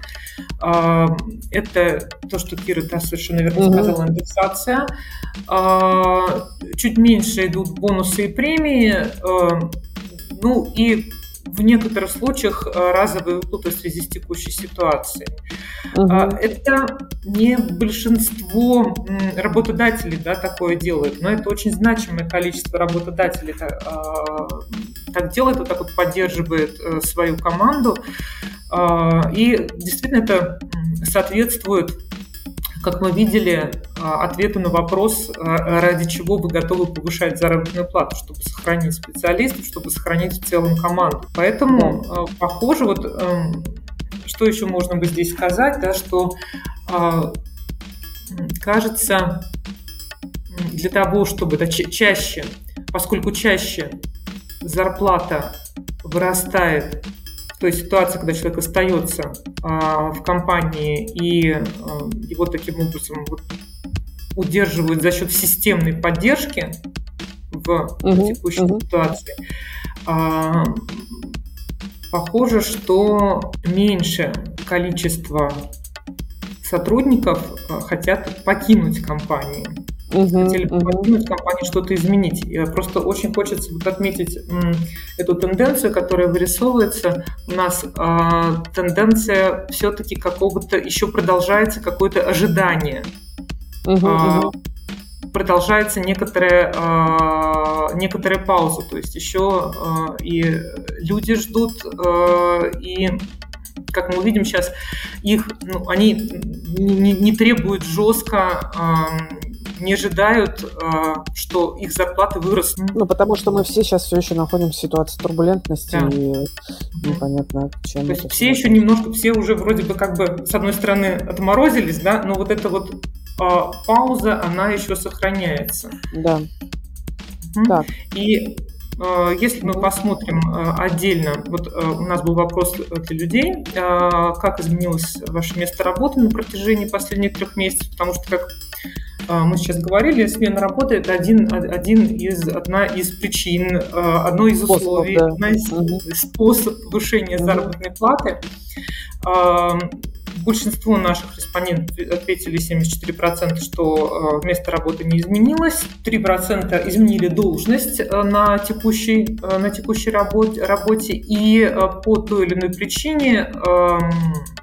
А, это то, что Кира да, совершенно верно сказала, индексация. А, чуть меньше идут бонусы и премии. А, ну и в некоторых случаях разовые выплаты в связи с текущей ситуацией. Угу. Это не большинство работодателей да, такое делают, но это очень значимое количество работодателей так делает, вот так вот поддерживает э, свою команду. А, и действительно это соответствует как мы видели, а, ответы на вопрос, а, ради чего вы готовы повышать заработную плату, чтобы сохранить специалистов, чтобы сохранить в целом команду. Поэтому, а, похоже, вот эм, что еще можно бы здесь сказать, да, что кажется, для того, чтобы да, чаще, поскольку чаще зарплата вырастает то есть ситуация, когда человек остается а, в компании и а, его таким образом вот, удерживают за счет системной поддержки в угу, текущей угу. ситуации, а, похоже, что меньше количество сотрудников а, хотят покинуть компанию угу, хотели угу. в компании что-то изменить. И просто очень хочется вот отметить эту тенденцию, которая вырисовывается. У нас а, тенденция все-таки какого-то еще продолжается какое-то ожидание. Угу, а, угу. Продолжается некоторая, а, некоторая пауза, то есть еще а, и люди ждут, а, и как мы видим сейчас, их, ну, они не, не требуют жестко не ожидают, а, что их зарплаты вырастут. Ну, потому что мы все сейчас все еще находимся в ситуации турбулентности да. и непонятно, чем. То есть все еще немножко, все уже вроде бы как бы с одной стороны отморозились, да, но вот эта вот а, пауза, она еще сохраняется. Да. Так. И если мы посмотрим отдельно, вот у нас был вопрос для людей, как изменилось ваше место работы на протяжении последних трех месяцев, потому что, как мы сейчас говорили, смена работы – это один, один из, одна из причин, одно из способ, условий, да. одна из угу. способ повышения угу. заработной платы. Большинство наших респондентов ответили 74%, что место работы не изменилось. 3% изменили должность на текущей, на текущей работе. И по той или иной причине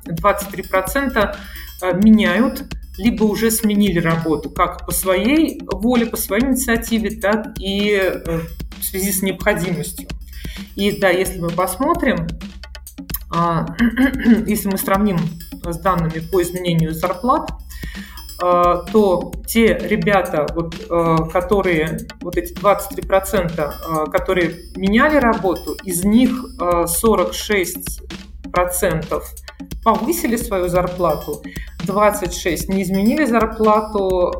23% меняют либо уже сменили работу как по своей воле, по своей инициативе, так и э, в связи с необходимостью. И да, если мы посмотрим, а, если мы сравним с данными по изменению зарплат, а, то те ребята, вот, а, которые, вот эти 23%, которые меняли работу, из них 46% повысили свою зарплату, 26 не изменили зарплату,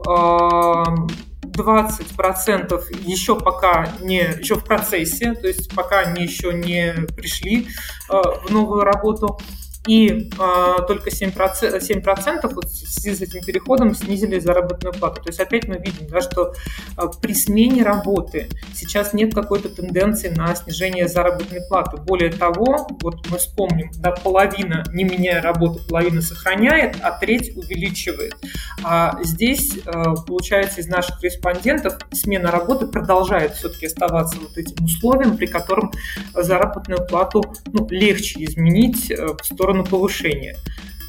20% еще пока не еще в процессе, то есть пока они еще не пришли в новую работу и э, только 7%, 7% вот в связи с этим переходом снизили заработную плату. То есть опять мы видим, да, что э, при смене работы сейчас нет какой-то тенденции на снижение заработной платы. Более того, вот мы вспомним, да, половина, не меняя работу, половина сохраняет, а треть увеличивает. А здесь, э, получается, из наших респондентов смена работы продолжает все-таки оставаться вот этим условием, при котором заработную плату ну, легче изменить э, в сторону сторону повышения.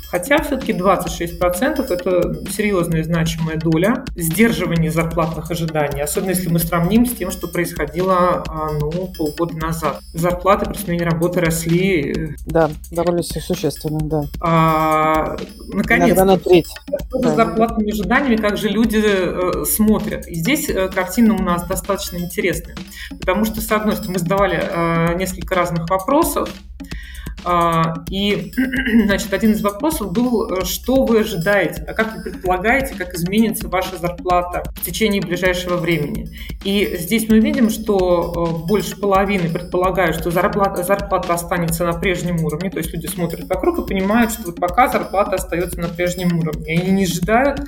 Хотя все-таки 26% это серьезная значимая доля сдерживания зарплатных ожиданий, особенно если мы сравним с тем, что происходило а, ну, полгода назад. Зарплаты при смене работы росли. Э, да, довольно существенно, да. А, наконец-то. на треть. Что да. зарплатными ожиданиями, как же люди э, смотрят. И здесь э, картина у нас достаточно интересная, потому что, с одной стороны, мы задавали э, несколько разных вопросов, и, значит, один из вопросов был, э, что вы ожидаете, а как вы предполагаете, как изменится ваша зарплата в течение ближайшего времени. И здесь мы видим, что э, больше половины предполагают, что зарплата, зарплата останется на прежнем уровне, то есть люди смотрят вокруг и понимают, что вот пока зарплата остается на прежнем уровне. Они не ожидают,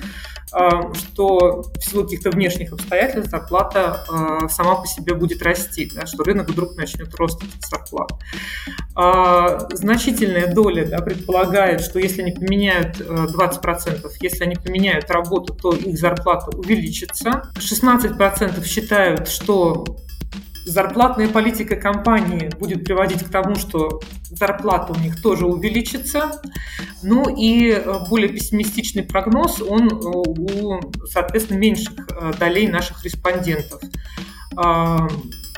что в силу каких-то внешних обстоятельств зарплата а, сама по себе будет расти, да, что рынок вдруг начнет рост зарплат. Значительная доля да, предполагает, что если они поменяют 20%, э, если они поменяют работу, то их зарплата увеличится. 16% считают, что зарплатная политика компании будет приводить к тому, что зарплата у них тоже увеличится. Ну и э, более пессимистичный прогноз, он э, у, соответственно, меньших долей наших респондентов.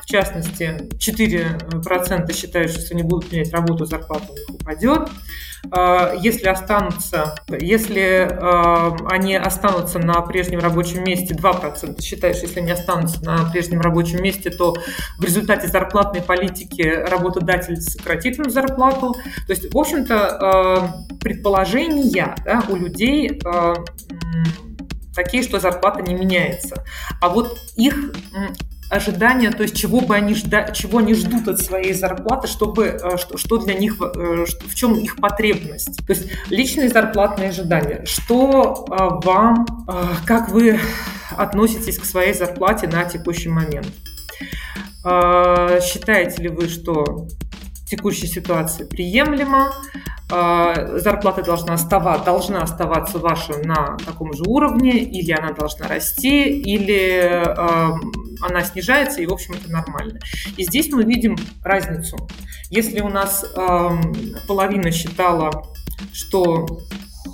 Частности, 4% считают, что если они будут менять работу, зарплата у них упадет. А, если останутся, если а, они останутся на прежнем рабочем месте, 2% считают, что если они останутся на прежнем рабочем месте, то в результате зарплатной политики работодатель сократит им зарплату. То есть, в общем-то, а, предположения да, у людей такие, что зарплата не меняется. А вот их ожидания, то есть чего бы они жда, чего они ждут от своей зарплаты, чтобы э, что, что для них э, в чем их потребность. То есть личные зарплатные ожидания. Что э, вам, как вы относитесь к своей зарплате на текущий момент? Считаете ли вы, что текущая ситуация приемлема? Зарплата должна, оставаться, должна оставаться ваша на таком же уровне, или она должна расти, или она снижается, и, в общем, это нормально. И здесь мы видим разницу. Если у нас половина считала, что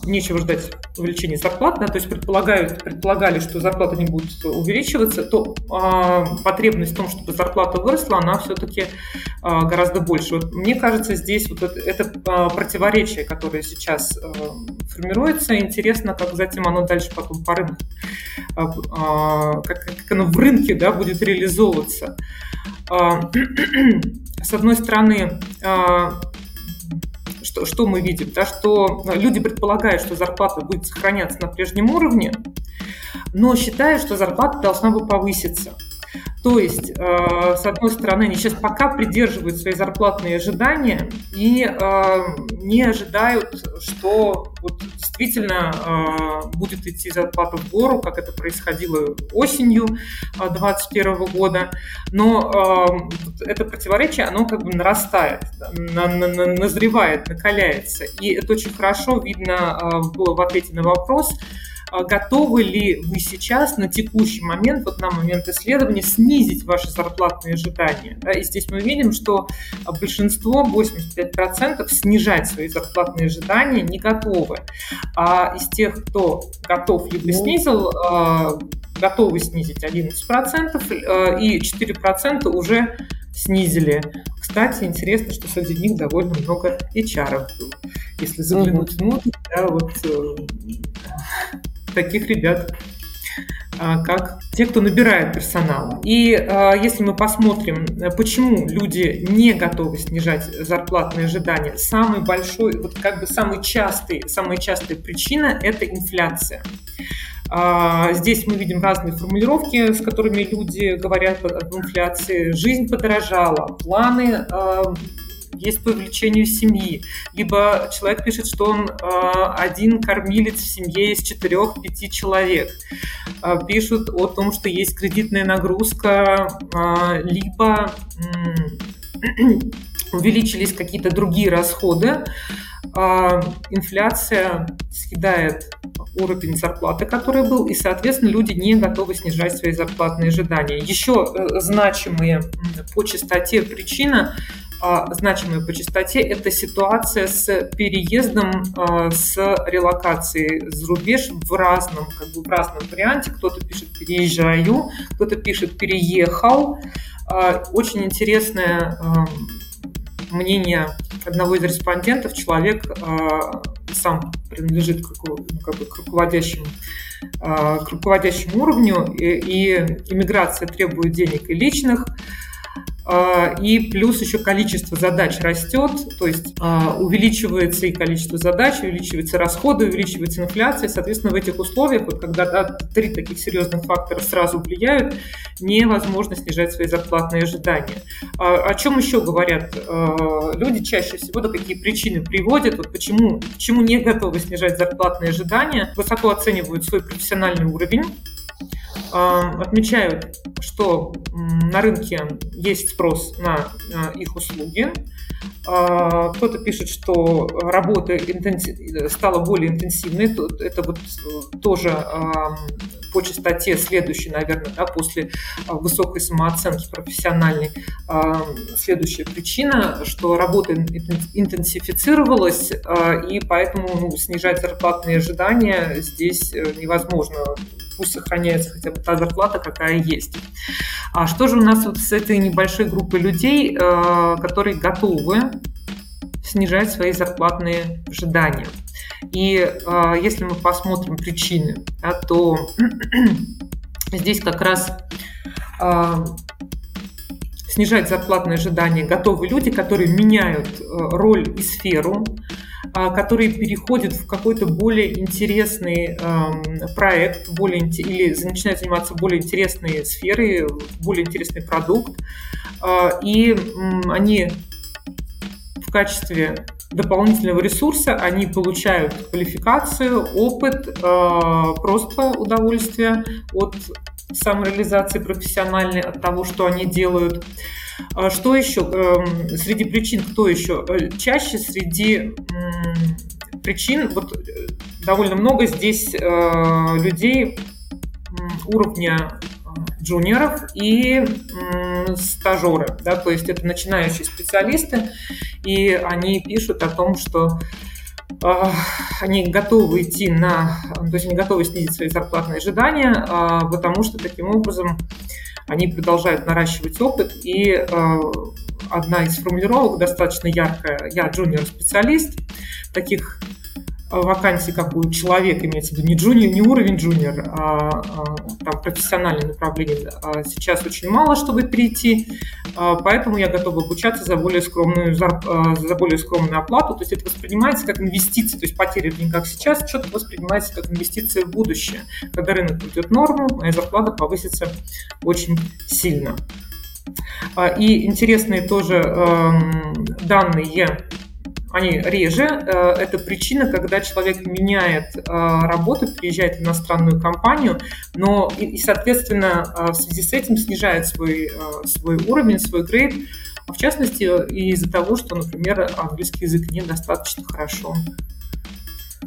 нечего ждать увеличения зарплат, да, то есть предполагают, предполагали, что зарплата не будет увеличиваться, то э, потребность в том, чтобы зарплата выросла, она все-таки э, гораздо больше. Вот мне кажется, здесь вот это, это э, противоречие, которое сейчас э, формируется, интересно, как затем оно дальше потом по рынку, э, э, как, как оно в рынке да, будет реализовываться. Э, с одной стороны, что, что мы видим? Да, что люди предполагают, что зарплата будет сохраняться на прежнем уровне, но считают, что зарплата должна бы повыситься. То есть, э, с одной стороны, они сейчас пока придерживают свои зарплатные ожидания и э, не ожидают, что вот действительно э, будет идти зарплата в гору, как это происходило осенью 2021 года. Но это противоречие, оно как бы нарастает, назревает, накаляется. И это очень хорошо видно было в ответе на вопрос, готовы ли вы сейчас на текущий момент, вот на момент исследования, снизить ваши зарплатные ожидания. Да? И здесь мы видим, что большинство, 85%, снижать свои зарплатные ожидания не готовы. А из тех, кто готов либо ну. снизил, а, готовы снизить 11%, а, и 4% уже снизили. Кстати, интересно, что среди них довольно много HR было. Если заглянуть внутрь, да, вот э, таких ребят а, как те, кто набирает персонал. И а, если мы посмотрим, почему люди не готовы снижать зарплатные ожидания, самый большой, вот как бы самый частый, самая частая причина – это инфляция. А, здесь мы видим разные формулировки, с которыми люди говорят об инфляции. Жизнь подорожала, планы есть по увеличению семьи. Либо человек пишет, что он э, один кормилец в семье из четырех-пяти человек. Э, пишут о том, что есть кредитная нагрузка, э, либо увеличились какие-то другие расходы. Э, инфляция съедает уровень зарплаты, который был, и, соответственно, люди не готовы снижать свои зарплатные ожидания. Еще э, значимые по частоте причина а, значимые по частоте, это ситуация с переездом, а, с релокацией за рубеж в разном, как бы в разном варианте. Кто-то пишет «переезжаю», кто-то пишет «переехал». А, очень интересное мнение одного из респондентов. Человек сам принадлежит к, ну, как бы, к руководящему к руководящему уровню, и, и иммиграция требует денег и личных, и плюс еще количество задач растет, то есть а, увеличивается и количество задач, увеличиваются расходы, увеличивается инфляция. Соответственно, в этих условиях, вот когда да, три таких серьезных фактора сразу влияют, невозможно снижать свои зарплатные ожидания. А, о чем еще говорят люди чаще всего, да какие причины приводят, вот почему, почему не готовы снижать зарплатные ожидания, высоко оценивают свой профессиональный уровень, отмечают, что на рынке есть спрос на их услуги. А, кто-то пишет, что работа стала более интенсивной. Это вот э, тоже по частоте следующий, наверное, да, после а, высокой самооценки профессиональной. Следующая причина, что работа интенсифицировалась, и поэтому ну, снижать зарплатные ожидания здесь э, невозможно пусть сохраняется хотя бы та зарплата, какая есть. А что же у нас вот с этой небольшой группой людей, э, которые готовы снижать свои зарплатные ожидания? И э, если мы посмотрим причины, то здесь как раз э, снижать зарплатные ожидания готовы люди, которые меняют роль и сферу, а, которые переходят в какой-то более интересный эм, проект, более, или начинают заниматься более интересной сферой, более интересный продукт, а, и они в качестве дополнительного ресурса они получают квалификацию, опыт, э, просто удовольствие от самореализации профессиональной, от того, что они делают. А что еще? Эм, среди причин, кто еще? Э, чаще среди причин, вот э, довольно много здесь э, людей уровня джуниоров и стажеры, да, то есть это начинающие специалисты, и они пишут о том, что они готовы идти на, то есть они готовы снизить свои зарплатные ожидания, а, потому что таким образом они продолжают наращивать опыт, и а, одна из формулировок достаточно яркая, я джуниор-специалист, таких вакансий, как у человека, имеется в виду не, джуниор, не уровень джуниор, а, а там, профессиональное направление, а сейчас очень мало, чтобы перейти, а, поэтому я готова обучаться за более скромную, за, а, за более скромную оплату, то есть это воспринимается как инвестиция, то есть потеря в деньгах сейчас четко воспринимается как инвестиция в будущее. Когда рынок придет норму, моя зарплата повысится очень сильно. А, и интересные тоже данные они реже. Э, это причина, когда человек меняет э, работу, приезжает в иностранную компанию, но и, соответственно, э, в связи с этим снижает свой, свой уровень, свой грейд, в частности, из-за того, что, например, английский язык недостаточно хорошо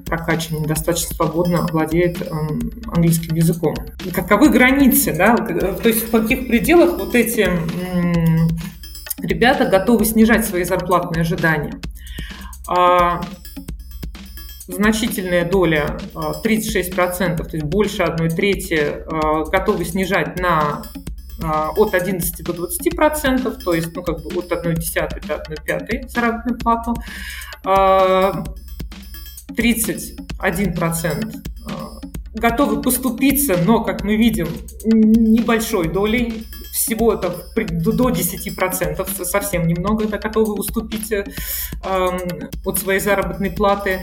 прокачан, недостаточно свободно владеет эм, английским языком. Каковы границы, да? То есть в каких пределах вот эти ребята готовы снижать свои зарплатные ожидания? А, значительная доля, 36%, то есть больше одной трети, а, готовы снижать на а, от 11 до 20 процентов, то есть ну, как бы от 1 десятой до 1 пятой заработную плату. 31 процент готовы поступиться, но, как мы видим, небольшой долей всего это до 10%, совсем немного, это готовы уступить э, от своей заработной платы.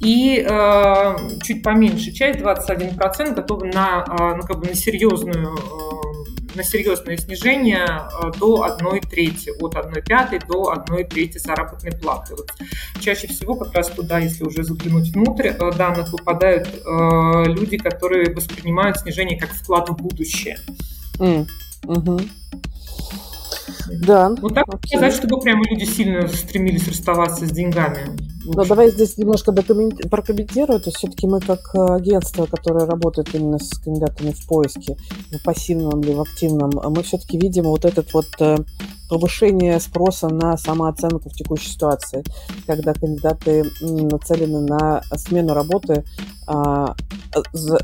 И э, чуть поменьше часть, 21%, готовы на, э, ну, как бы на серьезную на серьезное снижение до 1 трети, от 1 пятой до 1 трети заработной платы. Вот чаще всего как раз туда, если уже заглянуть внутрь данных, попадают э, люди, которые воспринимают снижение как вклад в будущее. Mm. Угу. Да. Вот так сказать, чтобы прямо люди сильно стремились расставаться с деньгами. Ну, давай здесь немножко прокомментирую. То есть все-таки мы как э, агентство, которое работает именно с кандидатами в поиске, в пассивном или в активном, мы все-таки видим вот этот вот э, повышение спроса на самооценку в текущей ситуации, когда кандидаты нацелены на смену работы, а,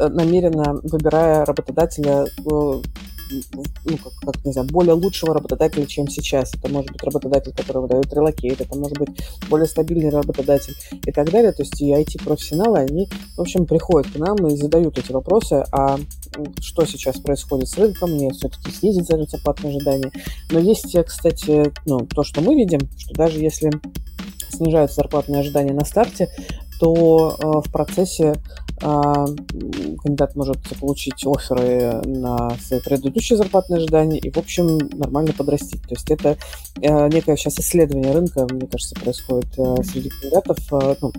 намеренно выбирая работодателя э, ну, как, как, не знаю, более лучшего работодателя, чем сейчас. Это может быть работодатель, который выдает релокейт, это может быть более стабильный работодатель и так далее. То есть и IT-профессионалы, они, в общем, приходят к нам и задают эти вопросы, а что сейчас происходит с рынком, мне все-таки снизить зарплатные ожидания. Но есть, кстати, ну, то, что мы видим, что даже если снижаются зарплатные ожидания на старте, то э, в процессе кандидат может получить оферы на свои предыдущие зарплатные ожидания и, в общем, нормально подрастить. То есть это э, некое сейчас исследование рынка, мне кажется, происходит э, среди кандидатов, э, ну,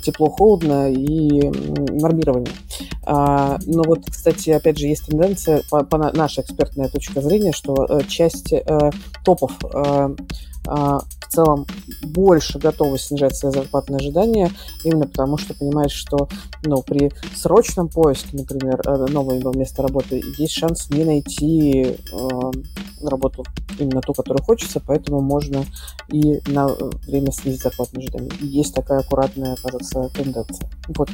тепло-холодно и нормирование. А, но вот, кстати, опять же, есть тенденция, по, по нашей экспертная точка зрения, что часть топов а, в целом больше готовы снижать свои зарплатные ожидания, именно потому что понимает, что ну, при срочном поиске, например, э, нового места работы, есть шанс не найти э, работу именно ту, которую хочется, поэтому можно и на время снизить зарплатные ожидания. И есть такая аккуратная, кажется, тенденция. Вот.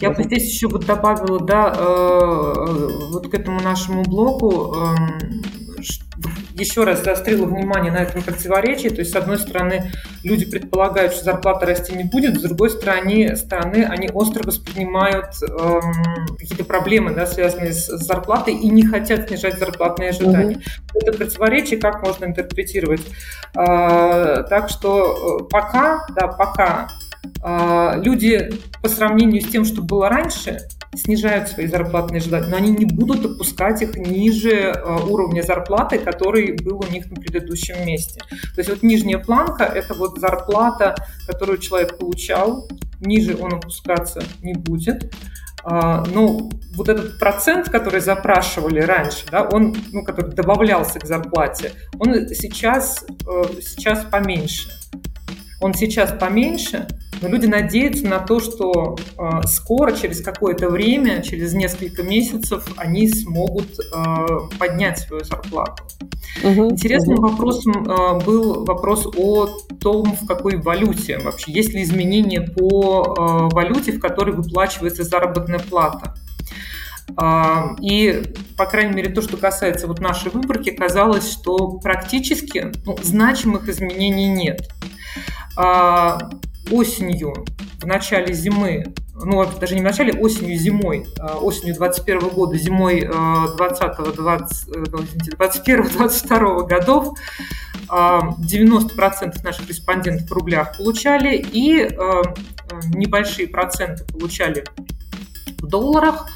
Я бы здесь еще вот добавила, да, э, вот к этому нашему блоку, э, еще раз заострила внимание на этом противоречии. То есть, с одной стороны, люди предполагают, что зарплата расти не будет, с другой стороны, стороны они остро воспринимают эм, какие-то проблемы, да, связанные с зарплатой, и не хотят снижать зарплатные ожидания. Mm-hmm. Это противоречие как можно интерпретировать? Э, так что э, пока, да, пока э, люди по сравнению с тем, что было раньше, снижают свои зарплатные ожидания, но они не будут опускать их ниже э, уровня зарплаты, который был у них на предыдущем месте. То есть вот нижняя планка – это вот зарплата, которую человек получал, ниже он опускаться не будет. А, но вот этот процент, который запрашивали раньше, да, он, ну, который добавлялся к зарплате, он сейчас, э, сейчас поменьше. Он сейчас поменьше, но люди надеются на то, что э, скоро, через какое-то время, через несколько месяцев, они смогут э, поднять свою зарплату. Угу, Интересным угу. вопросом э, был вопрос о том, в какой валюте вообще, есть ли изменения по э, валюте, в которой выплачивается заработная плата. И, по крайней мере, то, что касается вот нашей выборки, казалось, что практически ну, значимых изменений нет осенью, в начале зимы, ну, даже не в начале, осенью, зимой, а, осенью 21 года, зимой 20 20, 21-22 годов 90% а, наших респондентов в рублях получали, и а, небольшие проценты получали в долларах,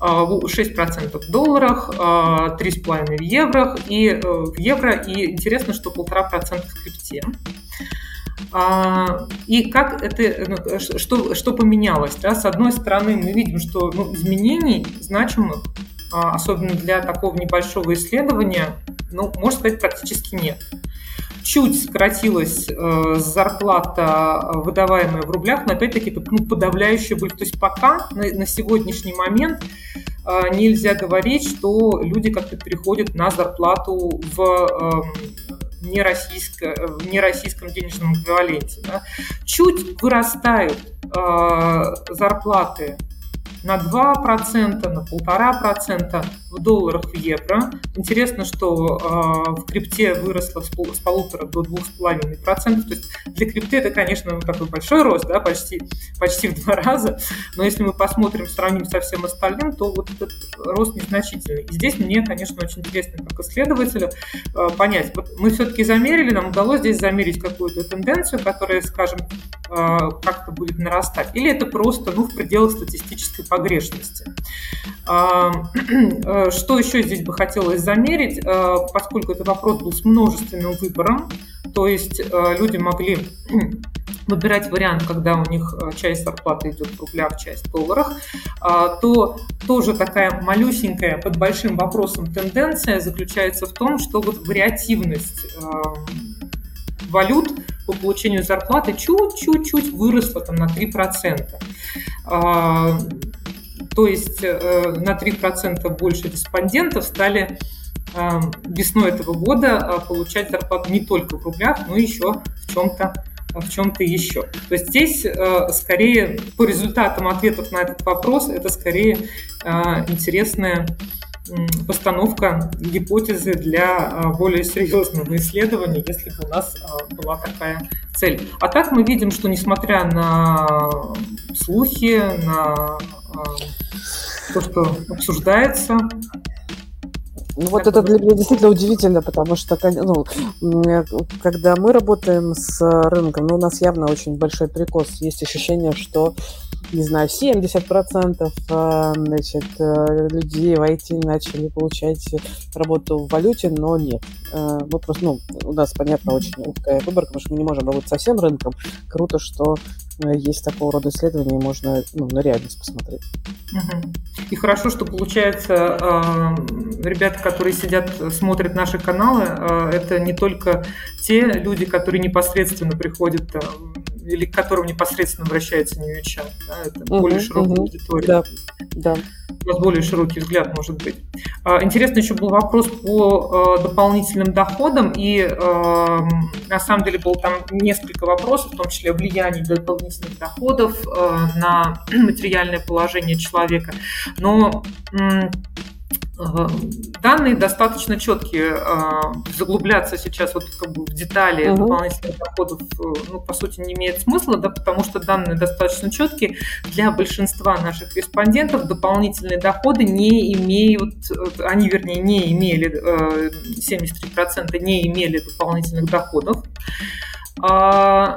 6% в долларах, 3,5% в евро, и э, в евро, и интересно, что 1,5% в крипте. А, и как это, ну, что, что поменялось? Да? С одной стороны, мы видим, что ну, изменений значимых, а, особенно для такого небольшого исследования, ну, можно сказать, практически нет. Чуть сократилась э, зарплата, выдаваемая в рублях, но опять-таки это ну, подавляющая боль. То есть пока на, на сегодняшний момент э, нельзя говорить, что люди как-то переходят на зарплату в э, не, российско, в нероссийском денежном эквиваленте. Да. Чуть вырастают э, зарплаты на 2%, на 1,5% в долларах, в евро. Интересно, что э, в крипте выросло с, пол, с полутора до 2,5%. То есть для крипты это, конечно, ну, такой большой рост, да, почти, почти в два раза. Но если мы посмотрим, сравним со всем остальным, то вот этот рост незначительный. И здесь мне, конечно, очень интересно, как исследователю, э, понять. Вот мы все-таки замерили, нам удалось здесь замерить какую-то тенденцию, которая, скажем, э, как-то будет нарастать. Или это просто ну, в пределах статистической погрешности. А, э, что еще здесь бы хотелось замерить, э, поскольку этот вопрос был с множественным выбором, то есть э, люди могли выбирать вариант, когда у них часть зарплаты идет в рублях, часть в долларах, а, то тоже такая малюсенькая под большим вопросом тенденция заключается в том, что вот вариативность валют по получению зарплаты чуть-чуть-чуть выросла там на 3%. То есть э, на 3% больше респондентов стали э, весной этого года э, получать зарплату не только в рублях, но еще в чем-то в чем-то еще. То есть здесь скорее по результатам ответов на этот вопрос это скорее интересная постановка гипотезы для более серьезного исследования, если бы у нас была такая цель. А так мы видим, что несмотря на слухи, на то, что обсуждается. Ну вот это для меня действительно удивительно, потому что ну, когда мы работаем с рынком, ну, у нас явно очень большой прикос. Есть ощущение, что, не знаю, 70% а, значит, э, людей в IT начали получать работу в валюте, но нет. Э, мы просто, ну, у нас, понятно, очень узкая выборка, потому что мы не можем работать со всем рынком. Круто, что Э, есть такого рода исследования, можно ну, на реальность посмотреть. И хорошо, что получается, э, ребята, которые сидят, смотрят наши каналы, э, это не только те люди, которые непосредственно приходят или к которым непосредственно обращается New да, это более широкая аудитория. Да, да. у вас более широкий взгляд, может быть. А, интересно еще был вопрос по э, дополнительным доходам, и эм, на самом деле было там несколько вопросов, в том числе о влиянии дополнительных доходов на материальное положение человека. Но Данные достаточно четкие. А, заглубляться сейчас вот как бы в детали угу. дополнительных доходов, э, ну, по сути, не имеет смысла, да, потому что данные достаточно четкие. Для большинства наших респондентов дополнительные доходы не имеют, э, они, вернее, не имели, 73% э, не имели дополнительных доходов. А,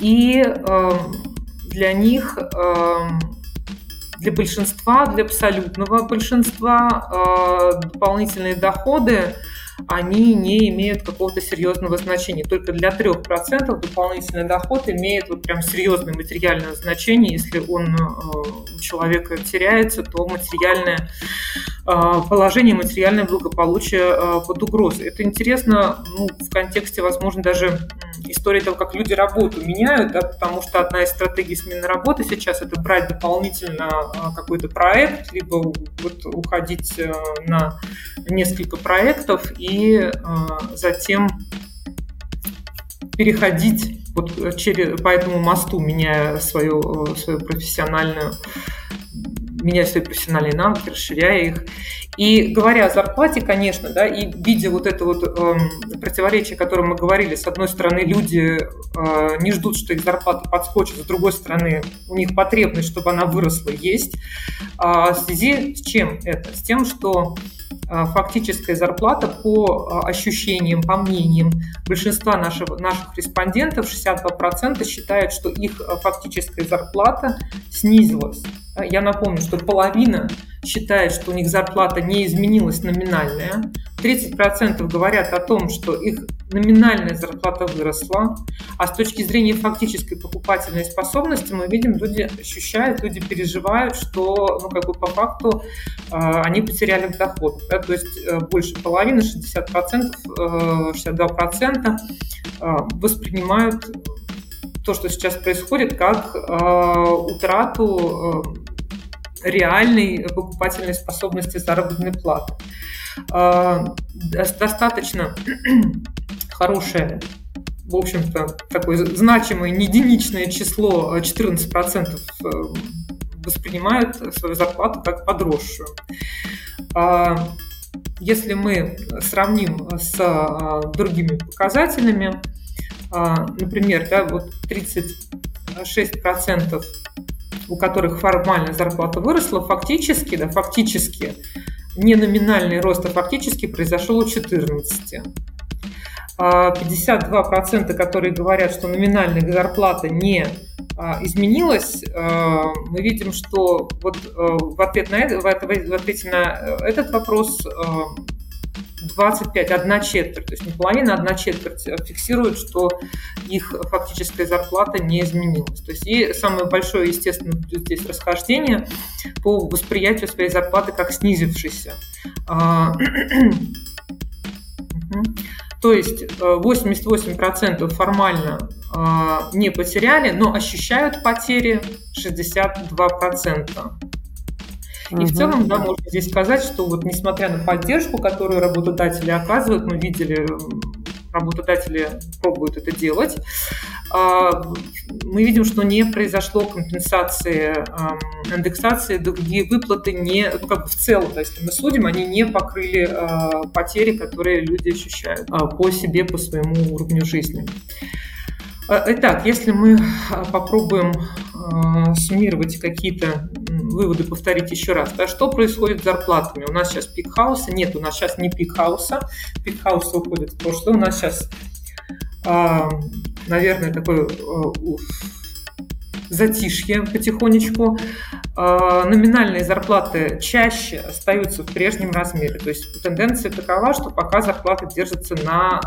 и эм, для них эм, для большинства, для абсолютного большинства э, дополнительные доходы они не имеют какого-то серьезного значения. Только для 3% дополнительный доход имеет вот прям серьезное материальное значение. Если он э, у человека теряется, то материальное э, положение, материальное благополучие под угрозой. Это интересно ну, в контексте, возможно, даже истории того, как люди работу меняют, да, потому что одна из стратегий смены работы сейчас это брать дополнительно какой-то проект, либо вот уходить на несколько проектов и э, затем переходить вот через, по этому мосту, меняя свою, э, свою профессиональную меняя свои профессиональные навыки, расширяя их. И говоря о зарплате, конечно, да, и видя вот это вот э, противоречие, о котором мы говорили, с одной стороны, люди э, не ждут, что их зарплата подскочит, с другой стороны, у них потребность, чтобы она выросла, есть. А в связи с чем это? С тем, что а, фактическая зарплата по а, ощущениям, по мнениям большинства наших, наших респондентов, 62% считают, что их а, фактическая зарплата снизилась. Я напомню, что половина считает, что у них зарплата не изменилась номинальная. 30% говорят о том, что их номинальная зарплата выросла, а с точки зрения фактической покупательной способности мы видим, люди ощущают, люди переживают, что ну, как бы по факту э, они потеряли доход. Да? То есть э, больше половины, 60%, э, 62% э, воспринимают то, что сейчас происходит, как э, утрату э, реальной покупательной способности заработной платы. Э, достаточно хорошее, в общем-то, такое значимое, не единичное число, 14% э, э, воспринимают свою зарплату как подросшую. А, если мы сравним с другими показателями, например, да, вот 36% у которых формально зарплата выросла, фактически, да, фактически не номинальный рост, а фактически произошел у 14. 52%, а, которые говорят, что номинальная зарплата не а, изменилась, а, мы видим, что вот в, ответ на это, в ответе на этот вопрос 25, одна четверть, то есть не половина, одна четверть фиксируют, что их фактическая зарплата не изменилась. То есть и самое большое, естественно, здесь расхождение по восприятию своей зарплаты как снизившейся. То есть 88% э, формально э, не потеряли, но ощущают потери 62%. И угу. в целом, да, можно здесь сказать, что вот несмотря на поддержку, которую работодатели оказывают, мы видели работодатели пробуют это делать, а, мы видим, что не произошло компенсации, индексации, другие выплаты не, ну, как бы в целом, да, если мы судим, они не покрыли а, потери, которые люди ощущают а, по себе, по своему уровню жизни. Итак, если мы попробуем суммировать какие-то выводы, повторить еще раз, да, что происходит с зарплатами? У нас сейчас пик хаоса, нет, у нас сейчас не пик хаоса, пик хаоса уходит в прошлое, у нас сейчас, наверное, такой затишье потихонечку. Номинальные зарплаты чаще остаются в прежнем размере. То есть тенденция такова, что пока зарплаты держатся на,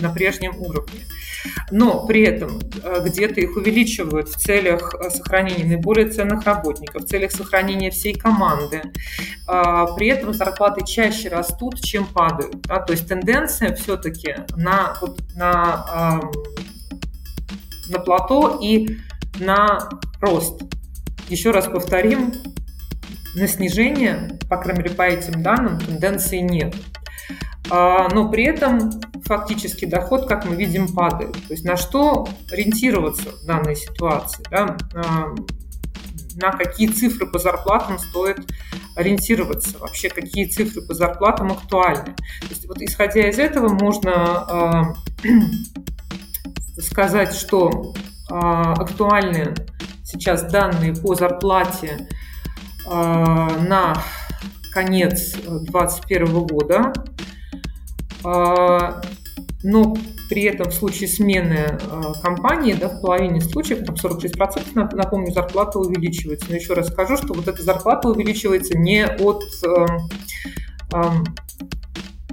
на прежнем уровне но при этом э, где-то их увеличивают в целях э, сохранения наиболее ценных работников, в целях сохранения всей команды. А, при этом зарплаты чаще растут, чем падают. Да? То есть тенденция все-таки на, вот, на, на плато и на рост. Еще раз повторим, на снижение, по крайней мере, по этим данным, тенденции нет. А, но при этом фактически доход, как мы видим, падает. То есть на что ориентироваться в данной ситуации? Да? А, на какие цифры по зарплатам стоит ориентироваться, вообще какие цифры по зарплатам актуальны. То есть, вот исходя из этого можно э, сказать, что э, актуальны сейчас данные по зарплате э, на конец 2021 года, но при этом в случае смены э, компании, да, в половине случаев, там 46%, напомню, зарплата увеличивается. Но еще раз скажу, что вот эта зарплата увеличивается не от э, э,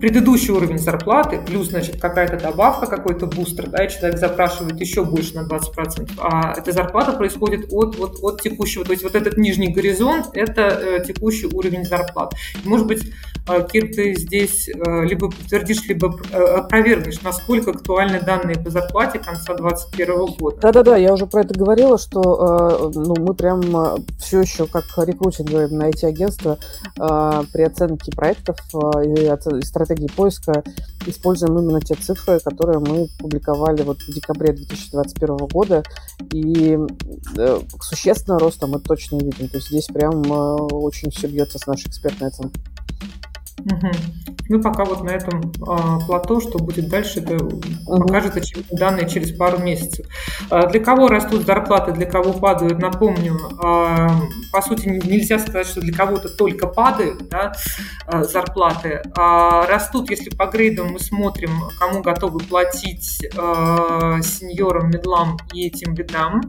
предыдущий уровень зарплаты, плюс, значит, какая-то добавка, какой-то бустер, да, и человек запрашивает еще больше на 20%, а эта зарплата происходит от, от, от текущего, то есть вот этот нижний горизонт – это э, текущий уровень зарплат. Может быть, э, Кир, ты здесь э, либо подтвердишь, либо э, опровергнешь, насколько актуальны данные по зарплате конца 2021 года. Да-да-да, я уже про это говорила, что э, ну, мы прям э, все еще как рекрутинговые на эти агентства э, при оценке проектов э, и стратегии стратегии поиска используем именно те цифры, которые мы публиковали вот в декабре 2021 года. И э, существенного роста мы точно не видим. То есть здесь прям э, очень все бьется с нашей экспертной оценкой. Угу. Мы пока вот на этом э, плато, что будет дальше, это угу. покажет данные через пару месяцев. Э, для кого растут зарплаты, для кого падают, напомню, э, по сути нельзя сказать, что для кого-то только падают да, э, зарплаты. А растут, если по грейдам мы смотрим, кому готовы платить э, сеньорам, медлам и этим бедам.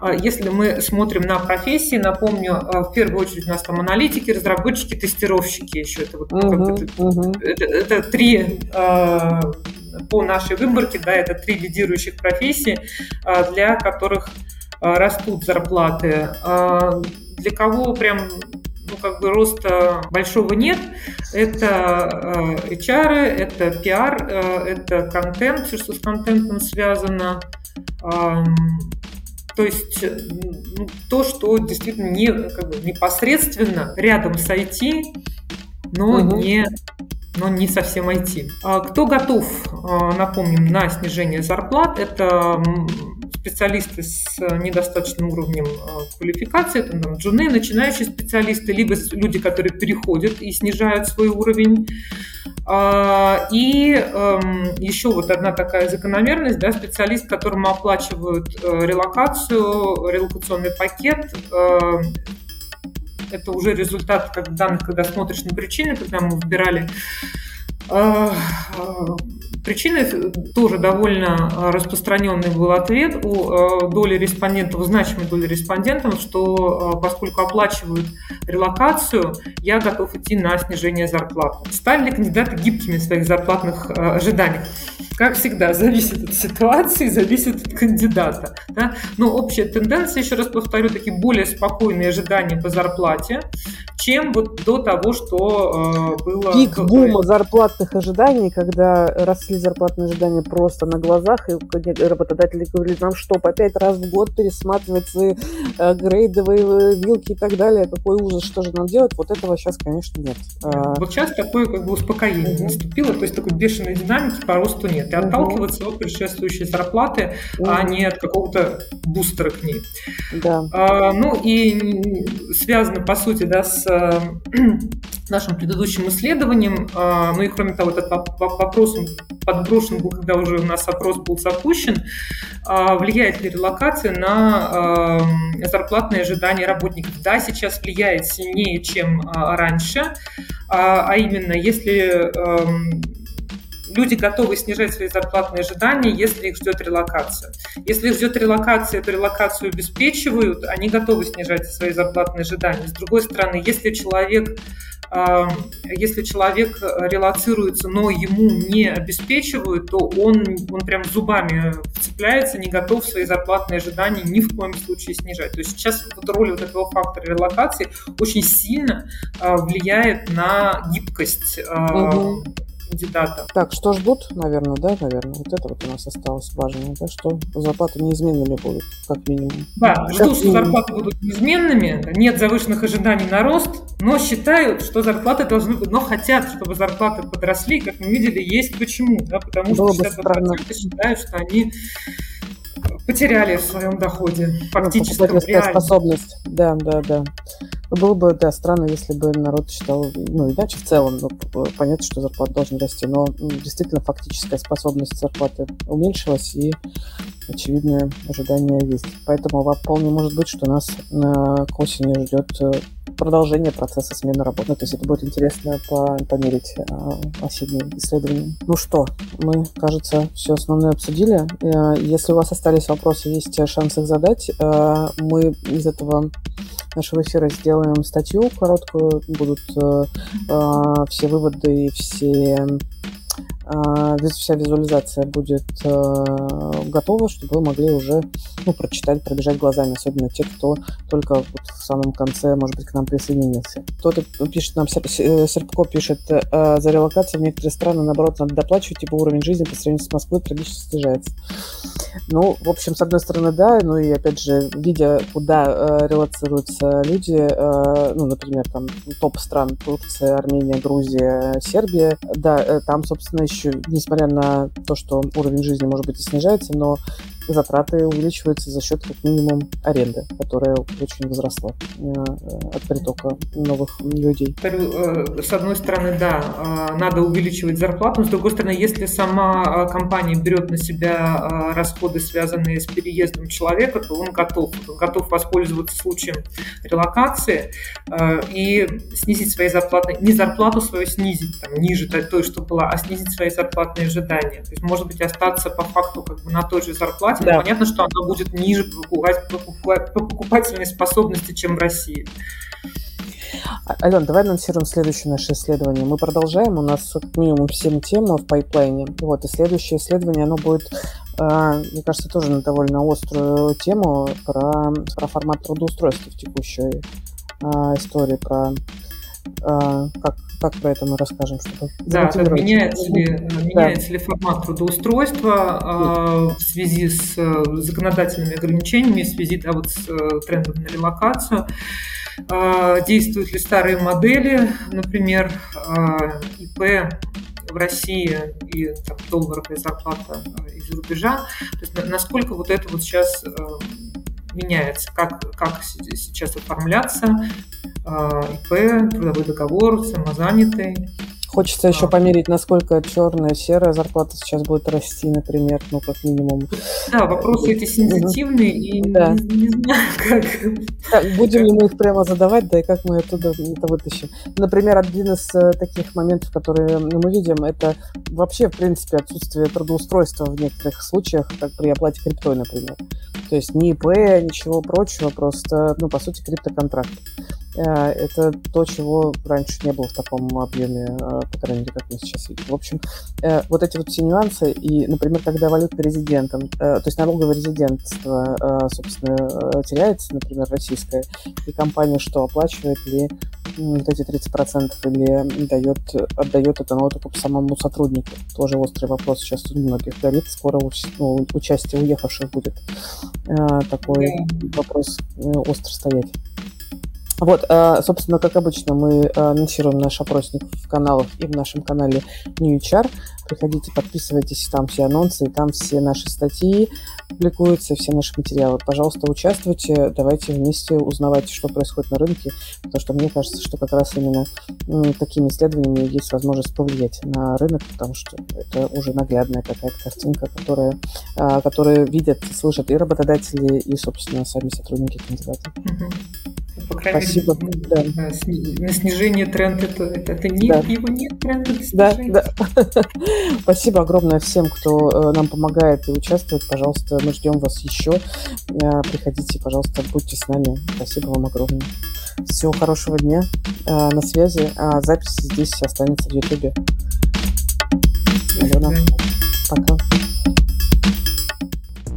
А если мы смотрим на профессии, напомню, а, в первую очередь у нас там аналитики, разработчики, тестировщики еще. Это, вот, uh-huh, это, uh-huh. это, это три а, по нашей выборке, да, это три лидирующих профессии, для которых растут зарплаты. Для кого прям ну, как бы роста большого нет. Это HR, это PR, это контент, все, что с контентом связано. То есть э, ну, то, что действительно не, как бы, непосредственно рядом с IT, но угу. не но не совсем IT. А кто готов, а, напомним, на снижение зарплат? Это специалисты с недостаточным уровнем а, квалификации, это там, джуны, начинающие специалисты, либо люди, которые переходят и снижают свой уровень. А, и эм, еще вот одна такая закономерность, да, специалист, которому оплачивают э, релокацию, релокационный пакет, э, это уже результат как данных, когда смотришь на причины, когда мы выбирали э, Причиной тоже довольно а, распространенный был ответ у а, доли респондентов, у значимой доли респондентов, что а, поскольку оплачивают релокацию, я готов идти на снижение зарплаты. Стали ли кандидаты гибкими в своих зарплатных ожиданиях? Как всегда, зависит от ситуации, зависит от кандидата. Да? Но общая тенденция, еще раз повторю, такие более спокойные ожидания по зарплате, чем вот до того, что э, было... Пик бума зарплатных ожиданий, когда росли росли зарплатные ожидания просто на глазах, и работодатели говорили, нам что, по пять раз в год пересматривать свои э, грейдовые вилки и так далее, какой ужас, что же нам делать, вот этого сейчас, конечно, нет. А, вот сейчас такое как бы успокоение угу. наступило, то есть такой бешеной динамики по росту нет, и угу. отталкиваться от предшествующей зарплаты, угу. а не от какого-то бустера к ней. Да. А, ну и связано, по сути, да, с нашим предыдущим исследованием. А, ну и кроме того, этот вопрос подброшен был, когда уже у нас опрос был запущен. А, влияет ли релокация на зарплатные ожидания работников? Да, сейчас влияет сильнее, чем а, раньше. А именно, если люди готовы снижать свои зарплатные ожидания, если их ждет релокация. Если их ждет релокация, эту релокацию обеспечивают, они готовы снижать свои зарплатные ожидания. С другой стороны, если человек если человек релацируется, но ему не обеспечивают, то он, он прям зубами вцепляется, не готов свои зарплатные ожидания ни в коем случае снижать. То есть сейчас вот роль вот этого фактора релокации очень сильно а, влияет на гибкость угу кандидата. Так, что ждут, наверное, да, наверное, вот это вот у нас осталось важное, да, что зарплаты неизменными будут, как минимум. Да, ждут, что зарплаты будут неизменными, нет завышенных ожиданий на рост, но считают, что зарплаты должны быть, но хотят, чтобы зарплаты подросли, как мы видели, есть почему, да, потому Было что 62% считают, что они потеряли в своем доходе, фактически. Ну, способность, да, да, да. Было бы, да, странно, если бы народ считал, ну, иначе в целом, ну, понятно, что зарплата должна расти, но действительно фактическая способность зарплаты уменьшилась, и очевидное ожидание есть. Поэтому вполне может быть, что нас к осени ждет э, продолжение процесса смены работы. Ну, то есть это будет интересно по померить э, осенние исследования. Ну что, мы, кажется, все основное обсудили. Э, если у вас остались вопросы, есть шанс их задать. Э, мы из этого нашего эфира сделаем статью короткую, будут э, э, все выводы и все вся визуализация будет э, готова, чтобы вы могли уже ну, прочитать, пробежать глазами, особенно те, кто только вот в самом конце, может быть, к нам присоединился. Кто-то пишет нам, э, Серпко пишет, э, за релокацию в некоторые страны, наоборот, надо доплачивать, ибо уровень жизни по сравнению с Москвой трагически снижается. Ну, в общем, с одной стороны, да, ну и, опять же, видя, куда релацируются люди, ну, например, там, топ стран Турция, Армения, Грузия, Сербия, да, там, собственно, еще, несмотря на то, что уровень жизни, может быть, и снижается, но затраты увеличиваются за счет как минимум аренды, которая очень возросла э, от притока новых людей. Э, с одной стороны, да, э, надо увеличивать зарплату, но с другой стороны, если сама компания берет на себя расходы, связанные с переездом человека, то он готов, он готов воспользоваться случаем релокации и снизить свои зарплаты, не зарплату свою снизить, там, ниже той, что была, а снизить свои зарплатные ожидания. То есть, может быть, остаться по факту как бы на той же зарплате, да. понятно, что она будет ниже по покупательной способности, чем в России. Ален, давай анонсируем следующее наше исследование. Мы продолжаем, у нас как минимум 7 тем в пайплайне. Вот, и следующее исследование, оно будет, э, мне кажется, тоже на довольно острую тему про, про формат трудоустройства в текущей э, истории, про как как про это мы расскажем? Чтобы да, меняется, ли, меняется да. ли формат трудоустройства э, в связи с э, законодательными ограничениями, в связи да, вот с э, трендом на релокацию. Э, действуют ли старые модели, например, э, ИП в России и там, долларовая зарплата э, из-за рубежа. То есть насколько вот это вот сейчас меняется, как, как сейчас оформляться, а, ИП, трудовой договор, самозанятый. Хочется еще померить, насколько черная, серая зарплата сейчас будет расти, например, ну, как минимум. Да, вопросы эти сенситивные, и да. не, не знаю, как... Так, будем ли мы их прямо задавать, да, и как мы оттуда это вытащим. Например, один из э, таких моментов, которые мы видим, это вообще, в принципе, отсутствие трудоустройства в некоторых случаях, как при оплате криптой, например. То есть ни ИП, ничего прочего, просто, ну, по сути, криптоконтракт. Э, это то, чего раньше не было в таком объеме, э, по крайней мере, как мы сейчас видим. В общем, э, вот эти вот все нюансы, и, например, когда валюта резидентом, то есть налоговое резидентство, собственно, теряется, например, российское, и компания что, оплачивает ли вот эти 30% или дает, отдает это на откуп самому сотруднику. Тоже острый вопрос сейчас у многих горит. Скоро ну, участие уехавших будет такой вопрос остро стоять. Вот, э, собственно, как обычно, мы э, анонсируем наш опросник в каналах и в нашем канале New. Приходите, подписывайтесь, там все анонсы, там все наши статьи публикуются, все наши материалы. Пожалуйста, участвуйте, давайте вместе узнавать, что происходит на рынке, потому что мне кажется, что как раз именно такими исследованиями есть возможность повлиять на рынок, потому что это уже наглядная какая-то картинка, которая, э, которую видят, слышат и работодатели, и, собственно, сами сотрудники кандидаты. По крайней Спасибо. мере, да. на снижение тренда это, это, нет, да. его нет тренда Да, да. Спасибо огромное всем, кто э, нам помогает и участвует. Пожалуйста, мы ждем вас еще. Э, приходите, пожалуйста, будьте с нами. Спасибо вам огромное. Всего хорошего дня. Э, на связи. А запись здесь останется в Ютубе. Алена, пока.